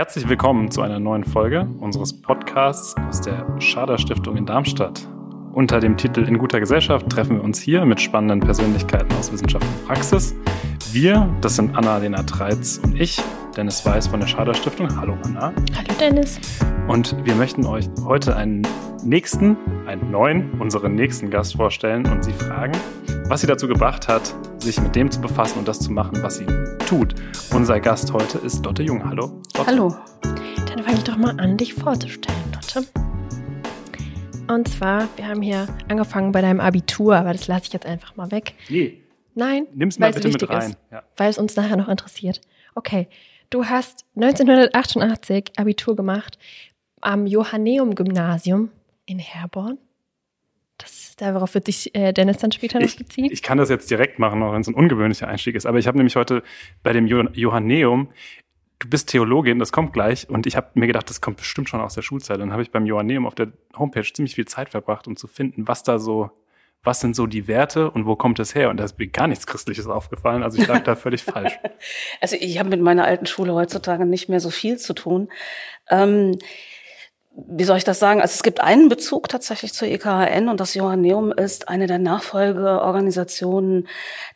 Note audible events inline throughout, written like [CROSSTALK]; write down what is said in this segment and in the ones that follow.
Herzlich willkommen zu einer neuen Folge unseres Podcasts aus der Schader Stiftung in Darmstadt. Unter dem Titel In guter Gesellschaft treffen wir uns hier mit spannenden Persönlichkeiten aus Wissenschaft und Praxis. Wir, das sind Anna-Lena Treitz und ich, Dennis Weiß von der Schader Stiftung. Hallo Anna. Hallo Dennis. Und wir möchten euch heute einen nächsten, einen neuen, unseren nächsten Gast vorstellen und sie fragen, was sie dazu gebracht hat, sich mit dem zu befassen und das zu machen, was sie tut. Unser Gast heute ist Dotte Jung. Hallo. Dotte. Hallo. Dann fange ich doch mal an, dich vorzustellen, Dotte. Und zwar, wir haben hier angefangen bei deinem Abitur, aber das lasse ich jetzt einfach mal weg. Nee. Nein, nimm's mal bitte mit rein. Ja. Weil es uns nachher noch interessiert. Okay, du hast 1988 Abitur gemacht am Johanneum-Gymnasium in Herborn. Darauf wird sich äh, Dennis dann später noch beziehen. Ich, ich kann das jetzt direkt machen, auch wenn es ein ungewöhnlicher Einstieg ist. Aber ich habe nämlich heute bei dem Johanneum du bist Theologin, das kommt gleich. Und ich habe mir gedacht, das kommt bestimmt schon aus der Schulzeit. Dann habe ich beim Johanneum auf der Homepage ziemlich viel Zeit verbracht, um zu finden, was da so, was sind so die Werte und wo kommt es her? Und da ist mir gar nichts Christliches aufgefallen. Also ich lag da völlig falsch. [LAUGHS] Also ich habe mit meiner alten Schule heutzutage nicht mehr so viel zu tun. Ähm, wie soll ich das sagen? Also es gibt einen Bezug tatsächlich zur EKHN und das Johanneum ist eine der Nachfolgeorganisationen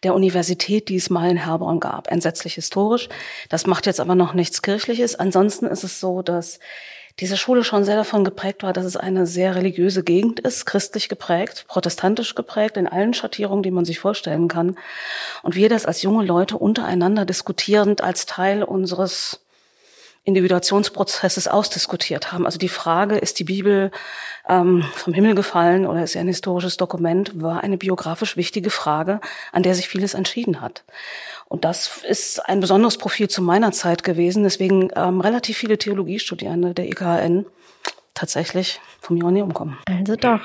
der Universität, die es mal in Herborn gab. Entsetzlich historisch. Das macht jetzt aber noch nichts Kirchliches. Ansonsten ist es so, dass diese Schule schon sehr davon geprägt war, dass es eine sehr religiöse Gegend ist, christlich geprägt, protestantisch geprägt, in allen Schattierungen, die man sich vorstellen kann. Und wir das als junge Leute untereinander diskutierend als Teil unseres Individuationsprozesses ausdiskutiert haben. Also die Frage, ist die Bibel ähm, vom Himmel gefallen oder ist sie ein historisches Dokument, war eine biografisch wichtige Frage, an der sich vieles entschieden hat. Und das ist ein besonderes Profil zu meiner Zeit gewesen, deswegen ähm, relativ viele Theologiestudierende der EKN tatsächlich vom Johanneum kommen. Also doch.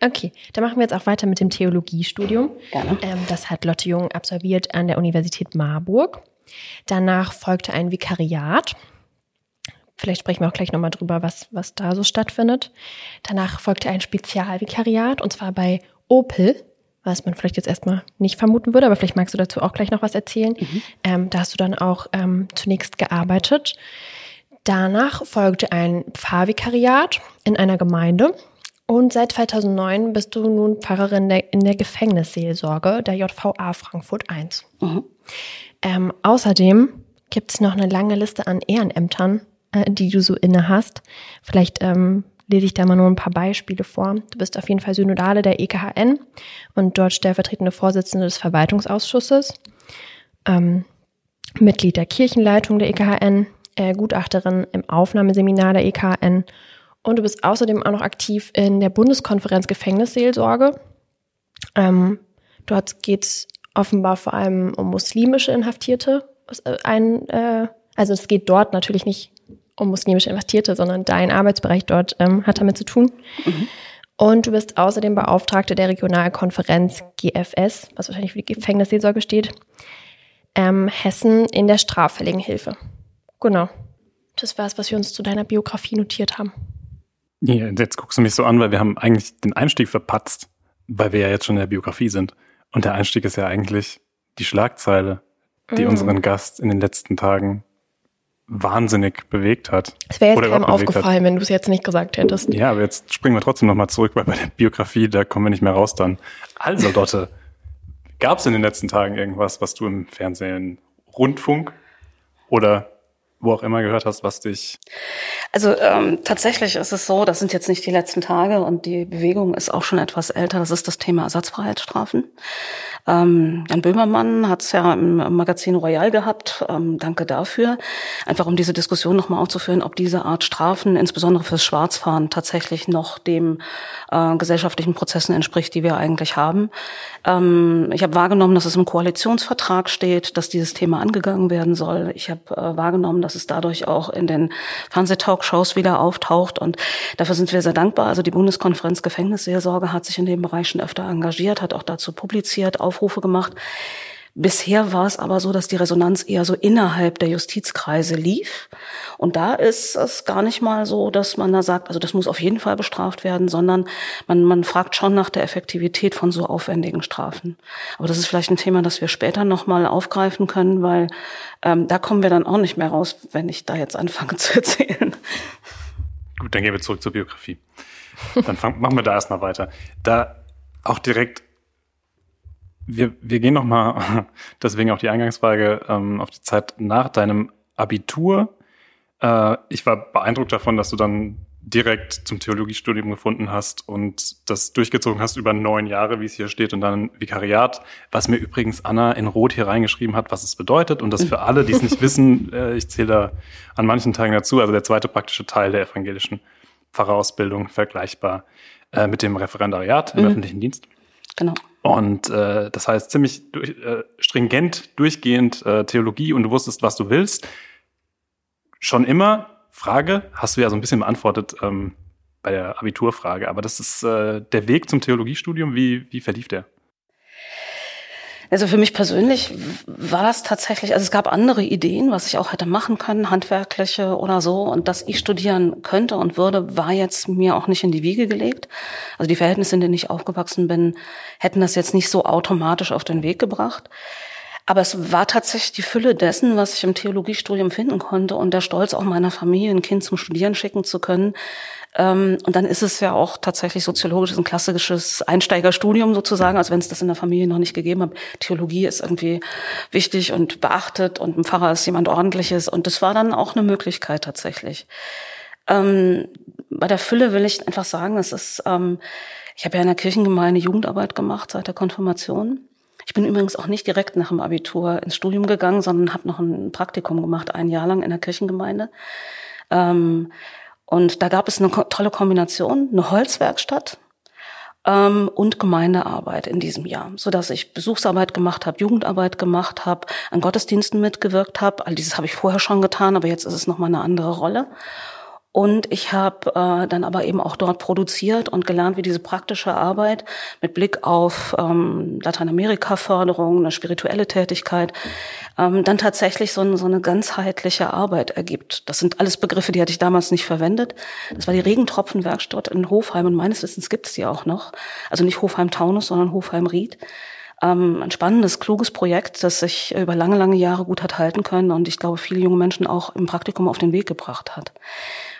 Okay, dann machen wir jetzt auch weiter mit dem Theologiestudium. Gerne. Ähm, das hat Lotte Jung absolviert an der Universität Marburg. Danach folgte ein Vikariat Vielleicht sprechen wir auch gleich nochmal drüber, was, was da so stattfindet. Danach folgte ein Spezialvikariat und zwar bei Opel, was man vielleicht jetzt erstmal nicht vermuten würde, aber vielleicht magst du dazu auch gleich noch was erzählen. Mhm. Ähm, da hast du dann auch ähm, zunächst gearbeitet. Danach folgte ein Pfarrvikariat in einer Gemeinde. Und seit 2009 bist du nun Pfarrerin der, in der Gefängnisseelsorge der JVA Frankfurt 1. Mhm. Ähm, außerdem gibt es noch eine lange Liste an Ehrenämtern, äh, die du so inne hast. Vielleicht ähm, lese ich da mal nur ein paar Beispiele vor. Du bist auf jeden Fall Synodale der EKHN und dort stellvertretende Vorsitzende des Verwaltungsausschusses, ähm, Mitglied der Kirchenleitung der EKHN, äh, Gutachterin im Aufnahmeseminar der EKHN und du bist außerdem auch noch aktiv in der Bundeskonferenz Gefängnisseelsorge. Ähm, dort geht es offenbar vor allem um muslimische Inhaftierte. Äh, ein, äh, also es geht dort natürlich nicht um muslimische Inhaftierte, sondern dein Arbeitsbereich dort ähm, hat damit zu tun. Mhm. Und du bist außerdem Beauftragte der Regionalkonferenz GFS, was wahrscheinlich für die Gefängnisseelsorge steht, ähm, Hessen in der straffälligen Hilfe. Genau. Das war es, was wir uns zu deiner Biografie notiert haben. Ja, jetzt guckst du mich so an, weil wir haben eigentlich den Einstieg verpatzt, weil wir ja jetzt schon in der Biografie sind. Und der Einstieg ist ja eigentlich die Schlagzeile, die mhm. unseren Gast in den letzten Tagen wahnsinnig bewegt hat. Es wäre jetzt keinem aufgefallen, hat. wenn du es jetzt nicht gesagt hättest. Ja, aber jetzt springen wir trotzdem nochmal zurück, weil bei der Biografie, da kommen wir nicht mehr raus dann. Also, Dotte, gab es in den letzten Tagen irgendwas, was du im Fernsehen, Rundfunk oder wo auch immer gehört hast, was dich. Also ähm, tatsächlich ist es so, das sind jetzt nicht die letzten Tage und die Bewegung ist auch schon etwas älter. Das ist das Thema Ersatzfreiheitsstrafen. Ähm, Jan Böhmermann hat es ja im Magazin Royal gehabt. Ähm, danke dafür. Einfach um diese Diskussion nochmal aufzuführen, ob diese Art Strafen, insbesondere fürs Schwarzfahren, tatsächlich noch dem äh, gesellschaftlichen Prozessen entspricht, die wir eigentlich haben. Ähm, ich habe wahrgenommen, dass es im Koalitionsvertrag steht, dass dieses Thema angegangen werden soll. Ich habe äh, wahrgenommen, dass es dadurch auch in den Fernsehtalkshows wieder auftaucht. Und dafür sind wir sehr dankbar. Also die Bundeskonferenz Gefängnisseelsorge hat sich in dem Bereich schon öfter engagiert, hat auch dazu publiziert, Aufrufe gemacht. Bisher war es aber so, dass die Resonanz eher so innerhalb der Justizkreise lief. Und da ist es gar nicht mal so, dass man da sagt, also das muss auf jeden Fall bestraft werden, sondern man, man fragt schon nach der Effektivität von so aufwendigen Strafen. Aber das ist vielleicht ein Thema, das wir später nochmal aufgreifen können, weil ähm, da kommen wir dann auch nicht mehr raus, wenn ich da jetzt anfange [LAUGHS] zu erzählen. Gut, dann gehen wir zurück zur Biografie. Dann fang, machen wir da erstmal weiter. Da auch direkt wir, wir gehen nochmal, [LAUGHS] deswegen auch die Eingangsfrage, ähm, auf die Zeit nach deinem Abitur. Äh, ich war beeindruckt davon, dass du dann direkt zum Theologiestudium gefunden hast und das durchgezogen hast über neun Jahre, wie es hier steht, und dann Vikariat, was mir übrigens Anna in Rot hier reingeschrieben hat, was es bedeutet. Und das für alle, die es nicht wissen, [LAUGHS] äh, ich zähle da an manchen Tagen dazu, also der zweite praktische Teil der evangelischen Pfarrerausbildung, vergleichbar äh, mit dem Referendariat im mhm. öffentlichen Dienst. Genau. Und äh, das heißt ziemlich durch, äh, stringent, durchgehend äh, Theologie und du wusstest, was du willst. Schon immer, Frage, hast du ja so ein bisschen beantwortet ähm, bei der Abiturfrage, aber das ist äh, der Weg zum Theologiestudium, wie, wie verlief der? Also für mich persönlich war das tatsächlich, also es gab andere Ideen, was ich auch hätte machen können, handwerkliche oder so. Und dass ich studieren könnte und würde, war jetzt mir auch nicht in die Wiege gelegt. Also die Verhältnisse, in denen ich aufgewachsen bin, hätten das jetzt nicht so automatisch auf den Weg gebracht. Aber es war tatsächlich die Fülle dessen, was ich im Theologiestudium finden konnte und der Stolz auch meiner Familie, ein Kind zum Studieren schicken zu können, und dann ist es ja auch tatsächlich soziologisch ein klassisches Einsteigerstudium sozusagen, als wenn es das in der Familie noch nicht gegeben hat. Theologie ist irgendwie wichtig und beachtet und ein Pfarrer ist jemand ordentliches. Und das war dann auch eine Möglichkeit tatsächlich. Ähm, bei der Fülle will ich einfach sagen, es ist, ähm, ich habe ja in der Kirchengemeinde Jugendarbeit gemacht seit der Konfirmation. Ich bin übrigens auch nicht direkt nach dem Abitur ins Studium gegangen, sondern habe noch ein Praktikum gemacht, ein Jahr lang in der Kirchengemeinde. Ähm, und da gab es eine tolle Kombination, eine Holzwerkstatt ähm, und Gemeindearbeit in diesem Jahr, so dass ich Besuchsarbeit gemacht habe, Jugendarbeit gemacht habe, an Gottesdiensten mitgewirkt habe. All dieses habe ich vorher schon getan, aber jetzt ist es noch mal eine andere Rolle. Und ich habe äh, dann aber eben auch dort produziert und gelernt, wie diese praktische Arbeit mit Blick auf ähm, Lateinamerika-Förderung, eine spirituelle Tätigkeit, ähm, dann tatsächlich so, ein, so eine ganzheitliche Arbeit ergibt. Das sind alles Begriffe, die hatte ich damals nicht verwendet. Das war die Regentropfenwerkstatt in Hofheim und meines Wissens gibt es die auch noch. Also nicht Hofheim-Taunus, sondern Hofheim-Ried. Ähm, ein spannendes, kluges Projekt, das sich über lange, lange Jahre gut hat halten können und ich glaube, viele junge Menschen auch im Praktikum auf den Weg gebracht hat.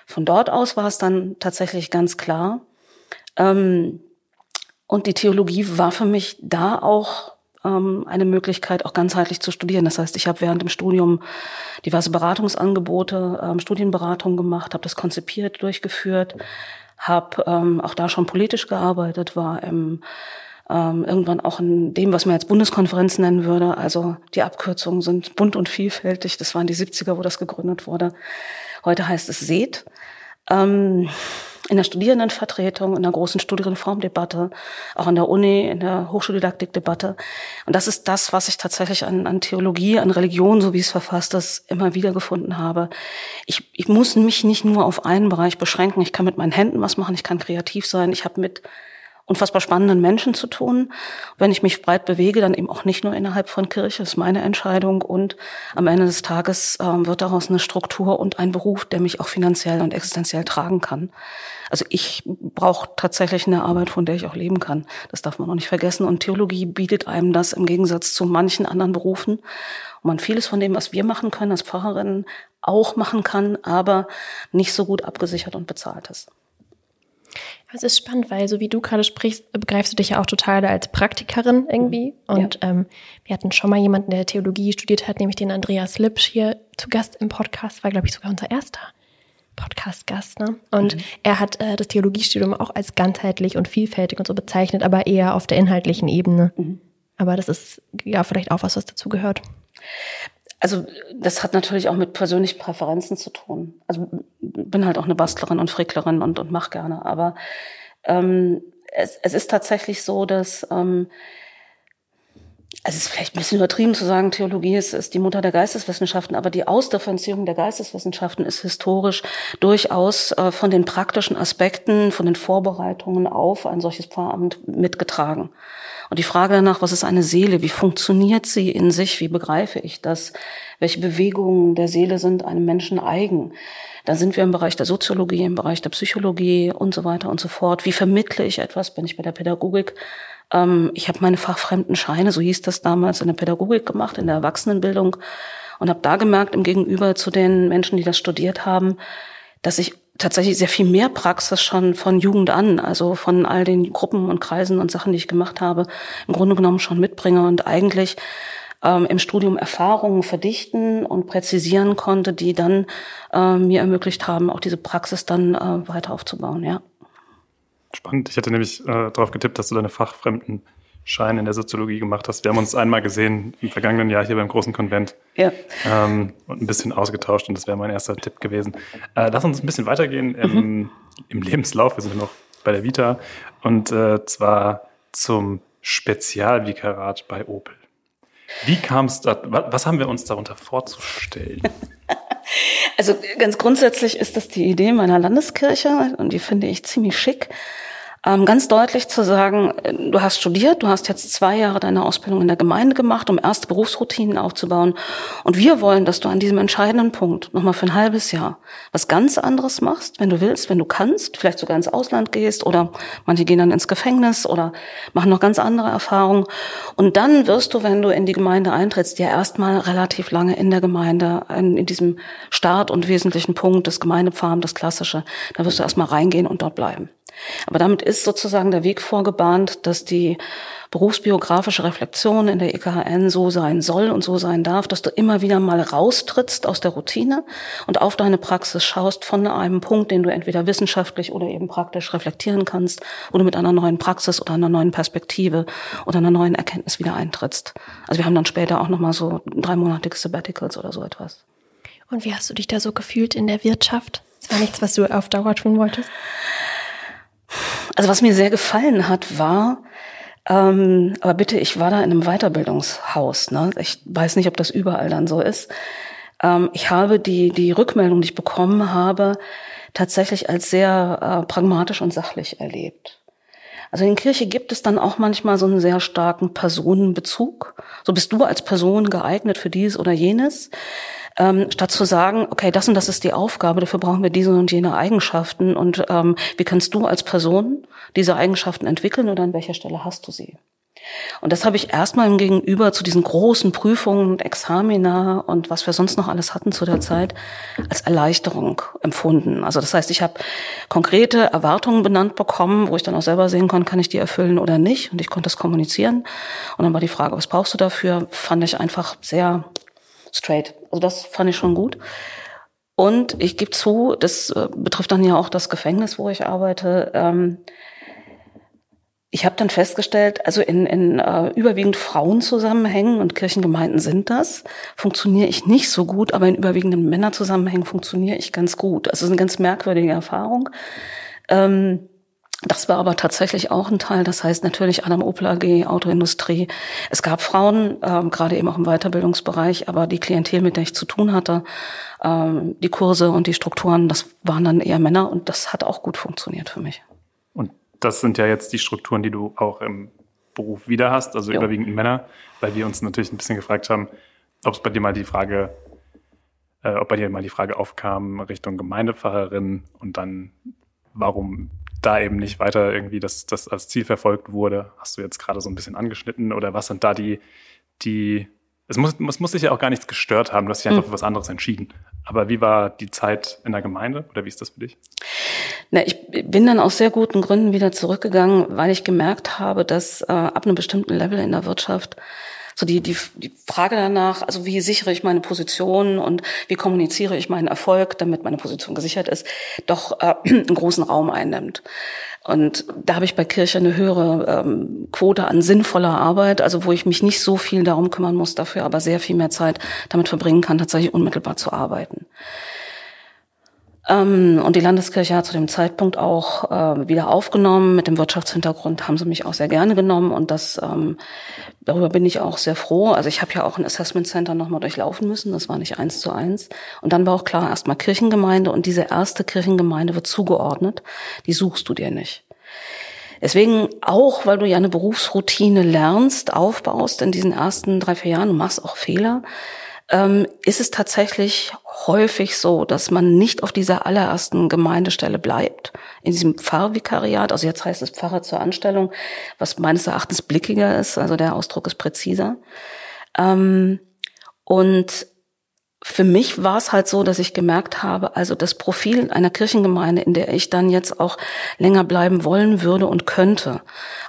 Von dort aus war es dann tatsächlich ganz klar. Ähm, und die Theologie war für mich da auch ähm, eine Möglichkeit, auch ganzheitlich zu studieren. Das heißt, ich habe während dem Studium diverse Beratungsangebote, ähm, Studienberatung gemacht, habe das konzipiert, durchgeführt, habe ähm, auch da schon politisch gearbeitet, war im ähm, irgendwann auch in dem, was man jetzt Bundeskonferenz nennen würde. Also die Abkürzungen sind bunt und vielfältig. Das waren die 70er, wo das gegründet wurde. Heute heißt es SED. Ähm, in der Studierendenvertretung, in der großen Studienreformdebatte, auch an der Uni, in der Hochschuldidaktikdebatte. Und das ist das, was ich tatsächlich an, an Theologie, an Religion, so wie es verfasst ist, immer wieder gefunden habe. Ich, ich muss mich nicht nur auf einen Bereich beschränken. Ich kann mit meinen Händen was machen, ich kann kreativ sein. Ich habe mit unfassbar spannenden Menschen zu tun. Wenn ich mich breit bewege, dann eben auch nicht nur innerhalb von Kirche, das ist meine Entscheidung. Und am Ende des Tages ähm, wird daraus eine Struktur und ein Beruf, der mich auch finanziell und existenziell tragen kann. Also ich brauche tatsächlich eine Arbeit, von der ich auch leben kann. Das darf man auch nicht vergessen. Und Theologie bietet einem das im Gegensatz zu manchen anderen Berufen. Und man vieles von dem, was wir machen können als Pfarrerinnen, auch machen kann, aber nicht so gut abgesichert und bezahlt ist. Es ist spannend, weil so wie du gerade sprichst, begreifst du dich ja auch total als Praktikerin irgendwie. Mhm. Und ja. ähm, wir hatten schon mal jemanden, der Theologie studiert hat, nämlich den Andreas Lipsch hier zu Gast im Podcast, war, glaube ich, sogar unser erster Podcast-Gast. Ne? Und mhm. er hat äh, das Theologiestudium auch als ganzheitlich und vielfältig und so bezeichnet, aber eher auf der inhaltlichen Ebene. Mhm. Aber das ist ja vielleicht auch was, was dazu gehört. Also das hat natürlich auch mit persönlichen Präferenzen zu tun. Also bin halt auch eine Bastlerin und Fricklerin und, und mach gerne. Aber ähm, es, es ist tatsächlich so, dass ähm, also es ist vielleicht ein bisschen übertrieben zu sagen, Theologie ist, ist die Mutter der Geisteswissenschaften, aber die Ausdifferenzierung der Geisteswissenschaften ist historisch durchaus äh, von den praktischen Aspekten, von den Vorbereitungen auf ein solches Pfarramt mitgetragen. Und die Frage danach, was ist eine Seele? Wie funktioniert sie in sich? Wie begreife ich das? Welche Bewegungen der Seele sind einem Menschen eigen? Da sind wir im Bereich der Soziologie, im Bereich der Psychologie und so weiter und so fort. Wie vermittle ich etwas? Bin ich bei der Pädagogik? Ähm, ich habe meine fachfremden Scheine, so hieß das damals, in der Pädagogik gemacht, in der Erwachsenenbildung und habe da gemerkt, im Gegenüber zu den Menschen, die das studiert haben, dass ich tatsächlich sehr viel mehr Praxis schon von Jugend an, also von all den Gruppen und Kreisen und Sachen, die ich gemacht habe, im Grunde genommen schon mitbringe und eigentlich ähm, im Studium Erfahrungen verdichten und präzisieren konnte, die dann äh, mir ermöglicht haben, auch diese Praxis dann äh, weiter aufzubauen, ja. Spannend. Ich hätte nämlich äh, darauf getippt, dass du deine fachfremden Schein in der Soziologie gemacht hast. Wir haben uns einmal gesehen im vergangenen Jahr hier beim großen Konvent ja. ähm, und ein bisschen ausgetauscht und das wäre mein erster Tipp gewesen. Äh, lass uns ein bisschen weitergehen im, mhm. im Lebenslauf. Wir sind noch bei der Vita und äh, zwar zum Spezialvikarat bei Opel. Wie kam es da? Was haben wir uns darunter vorzustellen? [LAUGHS] Also ganz grundsätzlich ist das die Idee meiner Landeskirche und die finde ich ziemlich schick ganz deutlich zu sagen, äh, du hast studiert, du hast jetzt zwei Jahre deine Ausbildung in der Gemeinde gemacht, um erste Berufsroutinen aufzubauen. Und wir wollen, dass du an diesem entscheidenden Punkt nochmal für ein halbes Jahr was ganz anderes machst, wenn du willst, wenn du kannst, vielleicht sogar ins Ausland gehst oder manche gehen dann ins Gefängnis oder machen noch ganz andere Erfahrungen. Und dann wirst du, wenn du in die Gemeinde eintrittst, ja erstmal relativ lange in der Gemeinde, in, in diesem Start und wesentlichen Punkt des Gemeindepfarrens, das Klassische, da wirst du erstmal reingehen und dort bleiben. Aber damit ist sozusagen der Weg vorgebahnt, dass die berufsbiografische Reflexion in der EKHN so sein soll und so sein darf, dass du immer wieder mal raustrittst aus der Routine und auf deine Praxis schaust von einem Punkt, den du entweder wissenschaftlich oder eben praktisch reflektieren kannst, wo du mit einer neuen Praxis oder einer neuen Perspektive oder einer neuen Erkenntnis wieder eintrittst. Also wir haben dann später auch nochmal so dreimonatige Sabbaticals oder so etwas. Und wie hast du dich da so gefühlt in der Wirtschaft? Das war nichts, was du auf Dauer tun wolltest? Also was mir sehr gefallen hat, war, ähm, aber bitte, ich war da in einem Weiterbildungshaus. Ne? Ich weiß nicht, ob das überall dann so ist. Ähm, ich habe die, die Rückmeldung, die ich bekommen habe, tatsächlich als sehr äh, pragmatisch und sachlich erlebt. Also in Kirche gibt es dann auch manchmal so einen sehr starken Personenbezug. So bist du als Person geeignet für dies oder jenes ähm, statt zu sagen, okay, das und das ist die Aufgabe, dafür brauchen wir diese und jene Eigenschaften und ähm, wie kannst du als Person diese Eigenschaften entwickeln oder an welcher Stelle hast du sie? Und das habe ich erstmal im Gegenüber zu diesen großen Prüfungen und Examina und was wir sonst noch alles hatten zu der Zeit als Erleichterung empfunden. Also das heißt, ich habe konkrete Erwartungen benannt bekommen, wo ich dann auch selber sehen konnte, kann ich die erfüllen oder nicht. Und ich konnte das kommunizieren. Und dann war die Frage, was brauchst du dafür? Fand ich einfach sehr straight. Also das fand ich schon gut. Und ich gebe zu, das äh, betrifft dann ja auch das Gefängnis, wo ich arbeite. Ähm, ich habe dann festgestellt, also in, in uh, überwiegend Frauenzusammenhängen und Kirchengemeinden sind das, funktioniere ich nicht so gut, aber in überwiegenden Männerzusammenhängen funktioniere ich ganz gut. Also es ist eine ganz merkwürdige Erfahrung. Ähm, das war aber tatsächlich auch ein Teil. Das heißt natürlich Adam Opel AG, Autoindustrie. Es gab Frauen, ähm, gerade eben auch im Weiterbildungsbereich, aber die Klientel, mit der ich zu tun hatte, ähm, die Kurse und die Strukturen, das waren dann eher Männer und das hat auch gut funktioniert für mich. Und das sind ja jetzt die Strukturen, die du auch im Beruf wieder hast, also jo. überwiegend Männer, weil wir uns natürlich ein bisschen gefragt haben, ob es bei dir mal die Frage, äh, ob bei dir mal die Frage aufkam Richtung Gemeindepfarrerin und dann warum da eben nicht weiter irgendwie das, das als Ziel verfolgt wurde, hast du jetzt gerade so ein bisschen angeschnitten oder was sind da die, die, es muss, es muss sich ja auch gar nichts gestört haben, du hast dich einfach mhm. für was anderes entschieden. Aber wie war die Zeit in der Gemeinde oder wie ist das für dich? Na, ich bin dann aus sehr guten Gründen wieder zurückgegangen, weil ich gemerkt habe, dass äh, ab einem bestimmten Level in der Wirtschaft so die, die, die Frage danach, also wie sichere ich meine Position und wie kommuniziere ich meinen Erfolg, damit meine Position gesichert ist, doch äh, [CLEARS THROAT] einen großen Raum einnimmt. Und da habe ich bei Kirche eine höhere ähm, Quote an sinnvoller Arbeit, also wo ich mich nicht so viel darum kümmern muss, dafür aber sehr viel mehr Zeit damit verbringen kann, tatsächlich unmittelbar zu arbeiten. Ähm, und die Landeskirche hat zu dem Zeitpunkt auch äh, wieder aufgenommen. Mit dem Wirtschaftshintergrund haben sie mich auch sehr gerne genommen und das ähm, darüber bin ich auch sehr froh. Also ich habe ja auch ein Assessment Center nochmal durchlaufen müssen. Das war nicht eins zu eins. Und dann war auch klar, erstmal Kirchengemeinde und diese erste Kirchengemeinde wird zugeordnet. Die suchst du dir nicht. Deswegen auch, weil du ja eine Berufsroutine lernst, aufbaust in diesen ersten drei, vier Jahren, du machst auch Fehler, ähm, ist es tatsächlich häufig so, dass man nicht auf dieser allerersten Gemeindestelle bleibt, in diesem Pfarrvikariat, also jetzt heißt es Pfarrer zur Anstellung, was meines Erachtens blickiger ist, also der Ausdruck ist präziser. Ähm, und für mich war es halt so, dass ich gemerkt habe, also das Profil einer Kirchengemeinde, in der ich dann jetzt auch länger bleiben wollen würde und könnte,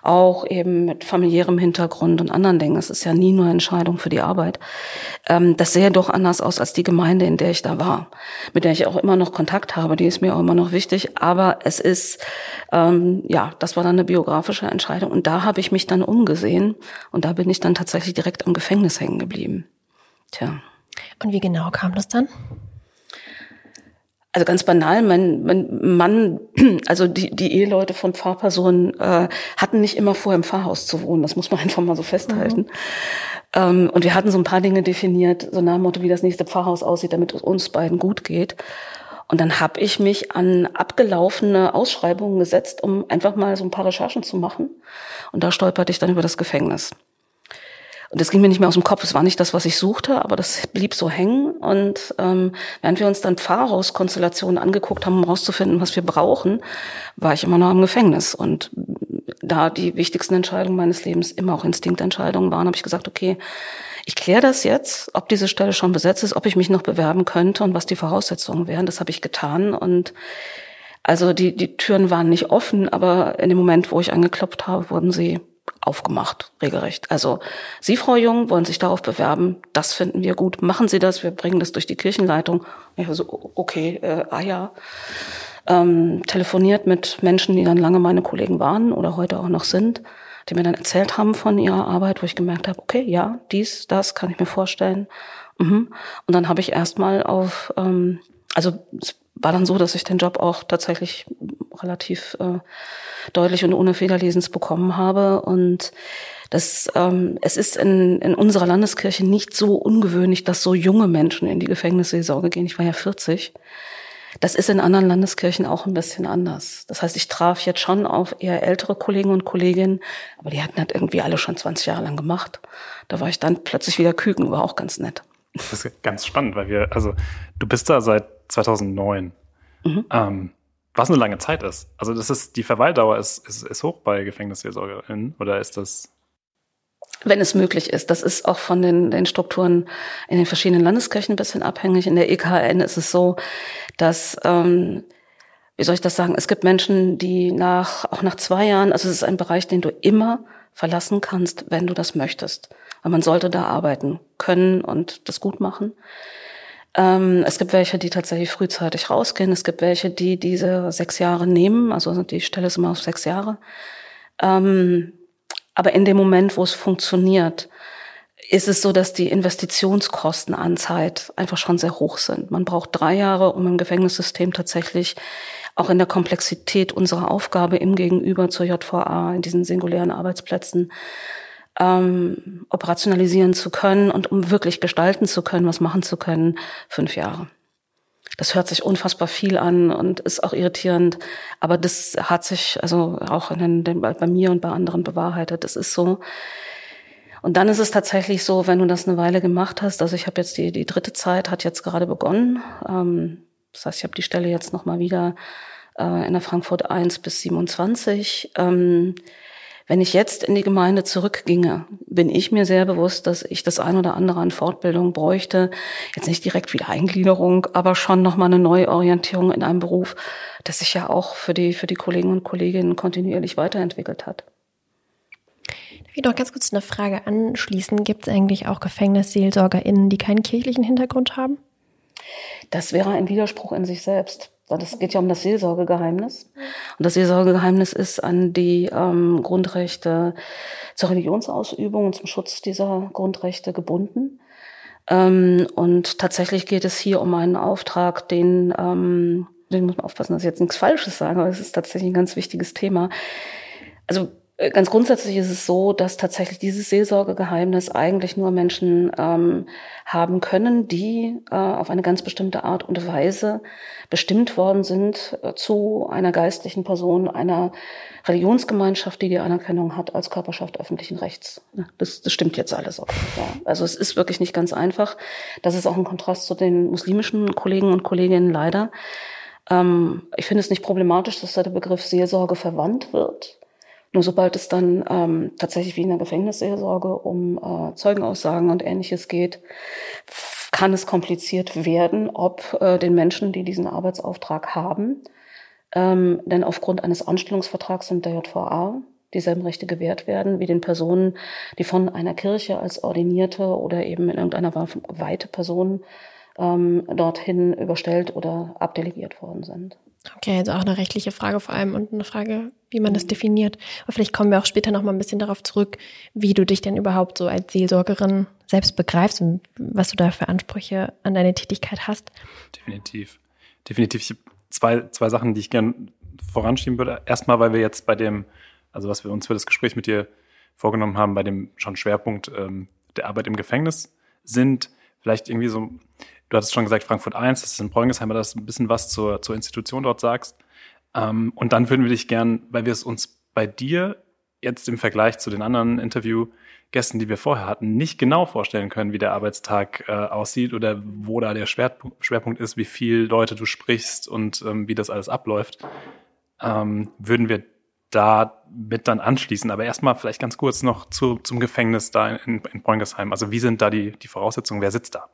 auch eben mit familiärem Hintergrund und anderen Dingen, es ist ja nie nur Entscheidung für die Arbeit, ähm, das sähe doch anders aus als die Gemeinde, in der ich da war, mit der ich auch immer noch Kontakt habe, die ist mir auch immer noch wichtig, aber es ist, ähm, ja, das war dann eine biografische Entscheidung und da habe ich mich dann umgesehen und da bin ich dann tatsächlich direkt am Gefängnis hängen geblieben. Tja. Und wie genau kam das dann? Also ganz banal, mein, mein Mann, [CLEARS THROAT] also die, die Eheleute von Pfarrpersonen äh, hatten nicht immer vor, im Pfarrhaus zu wohnen. Das muss man [LAUGHS] einfach mal so festhalten. Mhm. Ähm, und wir hatten so ein paar Dinge definiert, so nach dem Motto, wie das nächste Pfarrhaus aussieht, damit es uns beiden gut geht. Und dann habe ich mich an abgelaufene Ausschreibungen gesetzt, um einfach mal so ein paar Recherchen zu machen. Und da stolperte ich dann über das Gefängnis. Und das ging mir nicht mehr aus dem Kopf. Es war nicht das, was ich suchte, aber das blieb so hängen. Und ähm, während wir uns dann Pfarrhauskonstellationen angeguckt haben, um herauszufinden, was wir brauchen, war ich immer noch im Gefängnis. Und da die wichtigsten Entscheidungen meines Lebens immer auch Instinktentscheidungen waren, habe ich gesagt, okay, ich kläre das jetzt, ob diese Stelle schon besetzt ist, ob ich mich noch bewerben könnte und was die Voraussetzungen wären. Das habe ich getan. Und also die, die Türen waren nicht offen, aber in dem Moment, wo ich angeklopft habe, wurden sie aufgemacht, regelrecht. Also Sie, Frau Jung, wollen sich darauf bewerben, das finden wir gut, machen Sie das, wir bringen das durch die Kirchenleitung. Ich so, okay, äh, ah ja. Ähm, telefoniert mit Menschen, die dann lange meine Kollegen waren oder heute auch noch sind, die mir dann erzählt haben von ihrer Arbeit, wo ich gemerkt habe, okay, ja, dies, das kann ich mir vorstellen. Mhm. Und dann habe ich erstmal auf, ähm, also war dann so, dass ich den Job auch tatsächlich relativ äh, deutlich und ohne Fehlerlesens bekommen habe. Und das, ähm, es ist in, in unserer Landeskirche nicht so ungewöhnlich, dass so junge Menschen in die Gefängnisseelsorge gehen. Ich war ja 40. Das ist in anderen Landeskirchen auch ein bisschen anders. Das heißt, ich traf jetzt schon auf eher ältere Kollegen und Kolleginnen, aber die hatten halt irgendwie alle schon 20 Jahre lang gemacht. Da war ich dann plötzlich wieder Küken, war auch ganz nett. Das ist ganz spannend, weil wir, also du bist da seit 2009. Mhm. Ähm, was eine lange Zeit ist. Also das ist, die Verweildauer ist, ist, ist hoch bei Gefängnisseelsorgerinnen oder ist das? Wenn es möglich ist. Das ist auch von den, den Strukturen in den verschiedenen Landeskirchen ein bisschen abhängig. In der EKN ist es so, dass, ähm, wie soll ich das sagen, es gibt Menschen, die nach, auch nach zwei Jahren, also es ist ein Bereich, den du immer verlassen kannst, wenn du das möchtest. Weil man sollte da arbeiten können und das gut machen. Ähm, es gibt welche, die tatsächlich frühzeitig rausgehen. Es gibt welche, die diese sechs Jahre nehmen. Also die Stelle ist immer auf sechs Jahre. Ähm, aber in dem Moment, wo es funktioniert, ist es so, dass die Investitionskosten an Zeit einfach schon sehr hoch sind. Man braucht drei Jahre, um im Gefängnissystem tatsächlich auch in der Komplexität unserer Aufgabe im Gegenüber zur JVA, in diesen singulären Arbeitsplätzen, ähm, operationalisieren zu können und um wirklich gestalten zu können, was machen zu können, fünf Jahre. Das hört sich unfassbar viel an und ist auch irritierend, aber das hat sich also auch in den, bei mir und bei anderen bewahrheitet. Das ist so. Und dann ist es tatsächlich so, wenn du das eine Weile gemacht hast, also ich habe jetzt die, die dritte Zeit, hat jetzt gerade begonnen. Ähm, das heißt, ich habe die Stelle jetzt nochmal wieder äh, in der Frankfurt 1 bis 27. Ähm, wenn ich jetzt in die Gemeinde zurückginge, bin ich mir sehr bewusst, dass ich das ein oder andere an Fortbildung bräuchte. Jetzt nicht direkt wieder Eingliederung, aber schon nochmal eine Neuorientierung in einem Beruf, das sich ja auch für die, für die Kollegen und Kolleginnen kontinuierlich weiterentwickelt hat. Darf ich noch ganz kurz eine Frage anschließen? Gibt es eigentlich auch GefängnisseelsorgerInnen, die keinen kirchlichen Hintergrund haben? Das wäre ein Widerspruch in sich selbst. Das geht ja um das Seelsorgegeheimnis. Und das Seelsorgegeheimnis ist an die ähm, Grundrechte zur Religionsausübung und zum Schutz dieser Grundrechte gebunden. Ähm, und tatsächlich geht es hier um einen Auftrag, den ähm, den muss man aufpassen, dass ich jetzt nichts Falsches sage, aber es ist tatsächlich ein ganz wichtiges Thema. Also ganz grundsätzlich ist es so, dass tatsächlich dieses Seelsorgegeheimnis eigentlich nur Menschen ähm, haben können, die äh, auf eine ganz bestimmte Art und Weise bestimmt worden sind äh, zu einer geistlichen Person, einer Religionsgemeinschaft, die die Anerkennung hat als Körperschaft öffentlichen Rechts. Das, das stimmt jetzt alles auch. Ja. Also es ist wirklich nicht ganz einfach. Das ist auch ein Kontrast zu den muslimischen Kollegen und Kolleginnen leider. Ähm, ich finde es nicht problematisch, dass da der Begriff Seelsorge verwandt wird. Nur sobald es dann ähm, tatsächlich wie in der Gefängnisseelsorge um äh, Zeugenaussagen und ähnliches geht, kann es kompliziert werden, ob äh, den Menschen, die diesen Arbeitsauftrag haben, ähm, denn aufgrund eines Anstellungsvertrags mit der JVA dieselben Rechte gewährt werden wie den Personen, die von einer Kirche als ordinierte oder eben in irgendeiner Weite Personen ähm, dorthin überstellt oder abdelegiert worden sind. Okay, also auch eine rechtliche Frage vor allem und eine Frage, wie man das definiert. Aber vielleicht kommen wir auch später noch mal ein bisschen darauf zurück, wie du dich denn überhaupt so als Seelsorgerin selbst begreifst und was du da für Ansprüche an deine Tätigkeit hast. Definitiv. Definitiv. Ich habe zwei, zwei Sachen, die ich gerne voranschieben würde. Erstmal, weil wir jetzt bei dem, also was wir uns für das Gespräch mit dir vorgenommen haben, bei dem schon Schwerpunkt ähm, der Arbeit im Gefängnis sind, vielleicht irgendwie so Du hattest schon gesagt, Frankfurt 1, das ist in Bräungesheim, dass du ein bisschen was zur, zur Institution dort sagst. Ähm, und dann würden wir dich gern, weil wir es uns bei dir jetzt im Vergleich zu den anderen Interviewgästen, die wir vorher hatten, nicht genau vorstellen können, wie der Arbeitstag äh, aussieht oder wo da der Schwerpunkt, ist, wie viel Leute du sprichst und ähm, wie das alles abläuft, ähm, würden wir da mit dann anschließen. Aber erstmal vielleicht ganz kurz noch zu, zum Gefängnis da in, in Bräungesheim. Also wie sind da die, die Voraussetzungen? Wer sitzt da?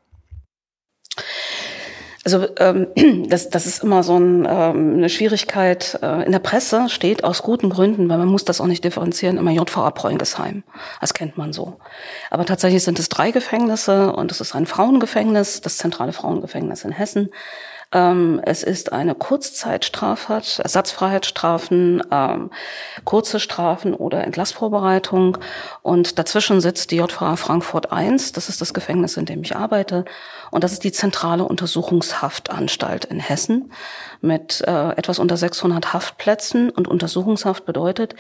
Also ähm, [CLEARS THROAT] das, das ist immer so ein, ähm, eine Schwierigkeit. Äh, in der Presse steht aus guten Gründen, weil man muss das auch nicht differenzieren, immer JVA Preungesheim. Das kennt man so. Aber tatsächlich sind es drei Gefängnisse und es ist ein Frauengefängnis, das zentrale Frauengefängnis in Hessen. Ähm, es ist eine Kurzzeitstraftat, Ersatzfreiheitsstrafen, ähm, kurze Strafen oder Entlassvorbereitung. Und dazwischen sitzt die JVA Frankfurt I. Das ist das Gefängnis, in dem ich arbeite. Und das ist die zentrale Untersuchungshaftanstalt in Hessen mit äh, etwas unter 600 Haftplätzen. Und Untersuchungshaft bedeutet,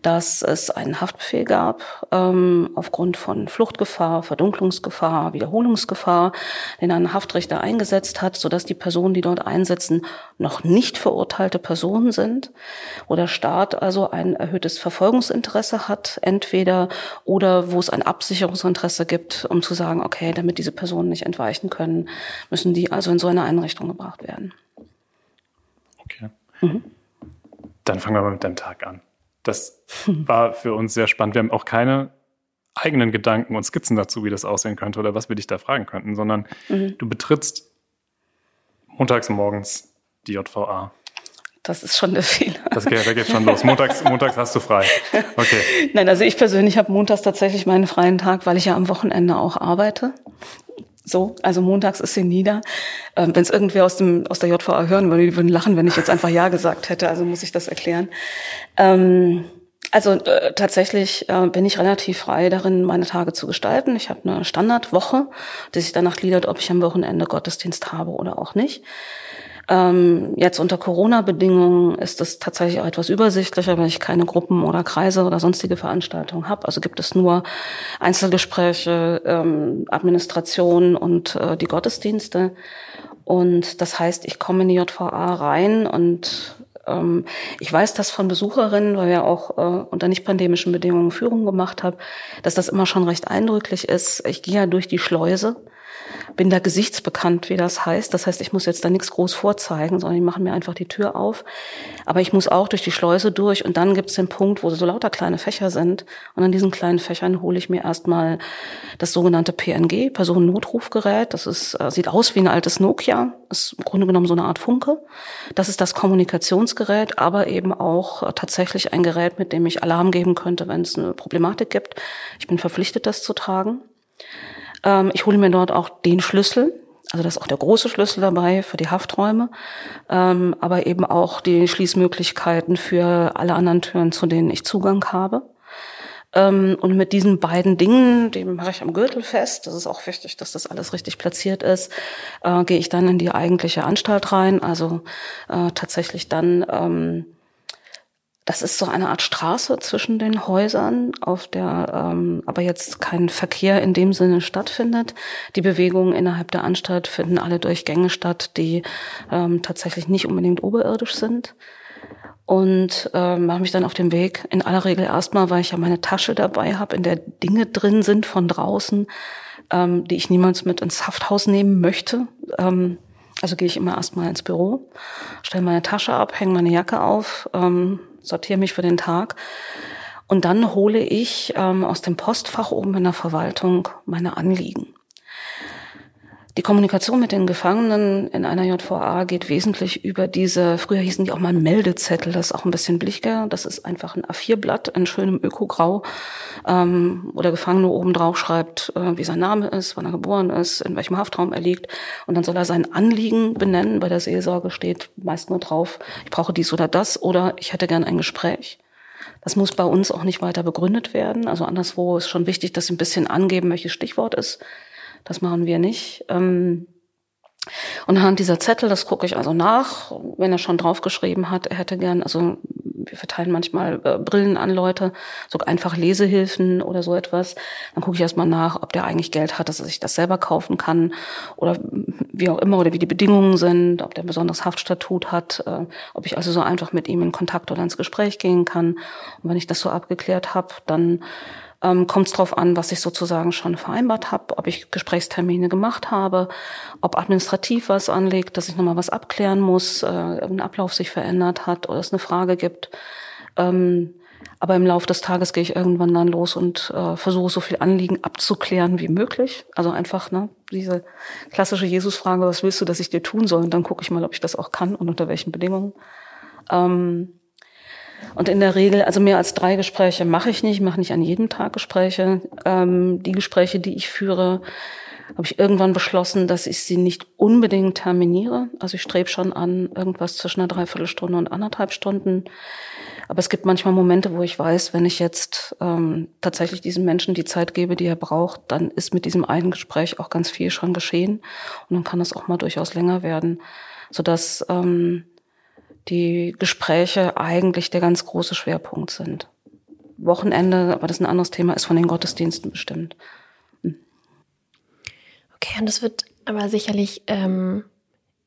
dass es einen Haftbefehl gab ähm, aufgrund von Fluchtgefahr, Verdunklungsgefahr, Wiederholungsgefahr, den ein Haftrichter eingesetzt hat, sodass die Personen, die dort einsetzen, noch nicht verurteilte Personen sind, wo der Staat also ein erhöhtes Verfolgungsinteresse hat, entweder oder wo es ein Absicherungsinteresse gibt, um zu sagen, okay, damit diese Personen nicht entweichen können, müssen die also in so eine Einrichtung gebracht werden. Mhm. Dann fangen wir mal mit deinem Tag an. Das war für uns sehr spannend. Wir haben auch keine eigenen Gedanken und Skizzen dazu, wie das aussehen könnte oder was wir dich da fragen könnten, sondern mhm. du betrittst montags morgens die JVA. Das ist schon der Fehler. Das geht, da geht schon los. Montags, [LAUGHS] montags hast du frei. Okay. Nein, also ich persönlich habe montags tatsächlich meinen freien Tag, weil ich ja am Wochenende auch arbeite. So, also montags ist sie nieder. Ähm, wenn es irgendwer aus dem aus der JVA hören würde, die würden lachen, wenn ich jetzt einfach ja gesagt hätte. Also muss ich das erklären. Ähm, also äh, tatsächlich äh, bin ich relativ frei darin, meine Tage zu gestalten. Ich habe eine Standardwoche, die sich danach gliedert, ob ich am Wochenende Gottesdienst habe oder auch nicht. Ähm, jetzt unter Corona-Bedingungen ist es tatsächlich auch etwas übersichtlicher, weil ich keine Gruppen oder Kreise oder sonstige Veranstaltungen habe. Also gibt es nur Einzelgespräche, ähm, Administration und äh, die Gottesdienste. Und das heißt, ich komme in die JVA rein und ähm, ich weiß das von Besucherinnen, weil wir auch äh, unter nicht pandemischen Bedingungen Führung gemacht haben, dass das immer schon recht eindrücklich ist. Ich gehe ja durch die Schleuse bin da gesichtsbekannt, wie das heißt. Das heißt, ich muss jetzt da nichts groß vorzeigen, sondern die machen mir einfach die Tür auf. Aber ich muss auch durch die Schleuse durch und dann gibt es den Punkt, wo so lauter kleine Fächer sind. Und an diesen kleinen Fächern hole ich mir erstmal das sogenannte PNG, Personennotrufgerät. Das ist, äh, sieht aus wie ein altes Nokia, ist im Grunde genommen so eine Art Funke. Das ist das Kommunikationsgerät, aber eben auch äh, tatsächlich ein Gerät, mit dem ich Alarm geben könnte, wenn es eine Problematik gibt. Ich bin verpflichtet, das zu tragen. Ähm, ich hole mir dort auch den Schlüssel, also das ist auch der große Schlüssel dabei für die Hafträume, ähm, aber eben auch die Schließmöglichkeiten für alle anderen Türen, zu denen ich Zugang habe. Ähm, und mit diesen beiden Dingen, die mache ich am Gürtel fest, das ist auch wichtig, dass das alles richtig platziert ist, äh, gehe ich dann in die eigentliche Anstalt rein. Also äh, tatsächlich dann, ähm, das ist so eine Art Straße zwischen den Häusern, auf der ähm, aber jetzt kein Verkehr in dem Sinne stattfindet. Die Bewegungen innerhalb der Anstalt finden alle durch Gänge statt, die ähm, tatsächlich nicht unbedingt oberirdisch sind und äh, mache mich dann auf den Weg. In aller Regel erstmal, weil ich ja meine Tasche dabei habe, in der Dinge drin sind von draußen, ähm, die ich niemals mit ins Hafthaus nehmen möchte. Ähm, also gehe ich immer erstmal ins Büro, stelle meine Tasche ab, hänge meine Jacke auf, ähm, sortiere mich für den Tag. Und dann hole ich ähm, aus dem Postfach oben in der Verwaltung meine Anliegen. Die Kommunikation mit den Gefangenen in einer JVA geht wesentlich über diese, früher hießen die auch mal Meldezettel, das ist auch ein bisschen blicher. Das ist einfach ein A4-Blatt in schönem Ökograu, ähm, wo der Gefangene oben drauf schreibt, äh, wie sein Name ist, wann er geboren ist, in welchem Haftraum er liegt. Und dann soll er sein Anliegen benennen. Bei der Seelsorge steht meist nur drauf, ich brauche dies oder das oder ich hätte gern ein Gespräch. Das muss bei uns auch nicht weiter begründet werden. Also anderswo ist schon wichtig, dass Sie ein bisschen angeben, welches Stichwort ist. Das machen wir nicht. Ähm, und anhand dieser Zettel, das gucke ich also nach, wenn er schon draufgeschrieben hat, er hätte gern, also wir verteilen manchmal äh, Brillen an Leute, so einfach Lesehilfen oder so etwas. Dann gucke ich erstmal nach, ob der eigentlich Geld hat, dass er sich das selber kaufen kann oder wie auch immer oder wie die Bedingungen sind, ob der ein besonderes Haftstatut hat, äh, ob ich also so einfach mit ihm in Kontakt oder ins Gespräch gehen kann. Und wenn ich das so abgeklärt habe, dann ähm, kommt es darauf an, was ich sozusagen schon vereinbart habe, ob ich Gesprächstermine gemacht habe, ob administrativ was anliegt, dass ich nochmal was abklären muss, äh, irgendein Ablauf sich verändert hat oder es eine Frage gibt. Ähm, aber im Laufe des Tages gehe ich irgendwann dann los und äh, versuche so viel Anliegen abzuklären wie möglich. Also einfach ne, diese klassische Jesus-Frage, was willst du, dass ich dir tun soll? Und dann gucke ich mal, ob ich das auch kann und unter welchen Bedingungen. Ähm, und in der Regel, also mehr als drei Gespräche mache ich nicht, mache nicht an jedem Tag Gespräche. Ähm, die Gespräche, die ich führe, habe ich irgendwann beschlossen, dass ich sie nicht unbedingt terminiere. Also ich strebe schon an irgendwas zwischen einer Dreiviertelstunde und anderthalb Stunden. Aber es gibt manchmal Momente, wo ich weiß, wenn ich jetzt ähm, tatsächlich diesem Menschen die Zeit gebe, die er braucht, dann ist mit diesem einen Gespräch auch ganz viel schon geschehen. Und dann kann das auch mal durchaus länger werden, sodass ähm, die Gespräche eigentlich der ganz große Schwerpunkt sind. Wochenende, aber das ist ein anderes Thema, ist von den Gottesdiensten bestimmt. Hm. Okay, und es wird aber sicherlich ähm,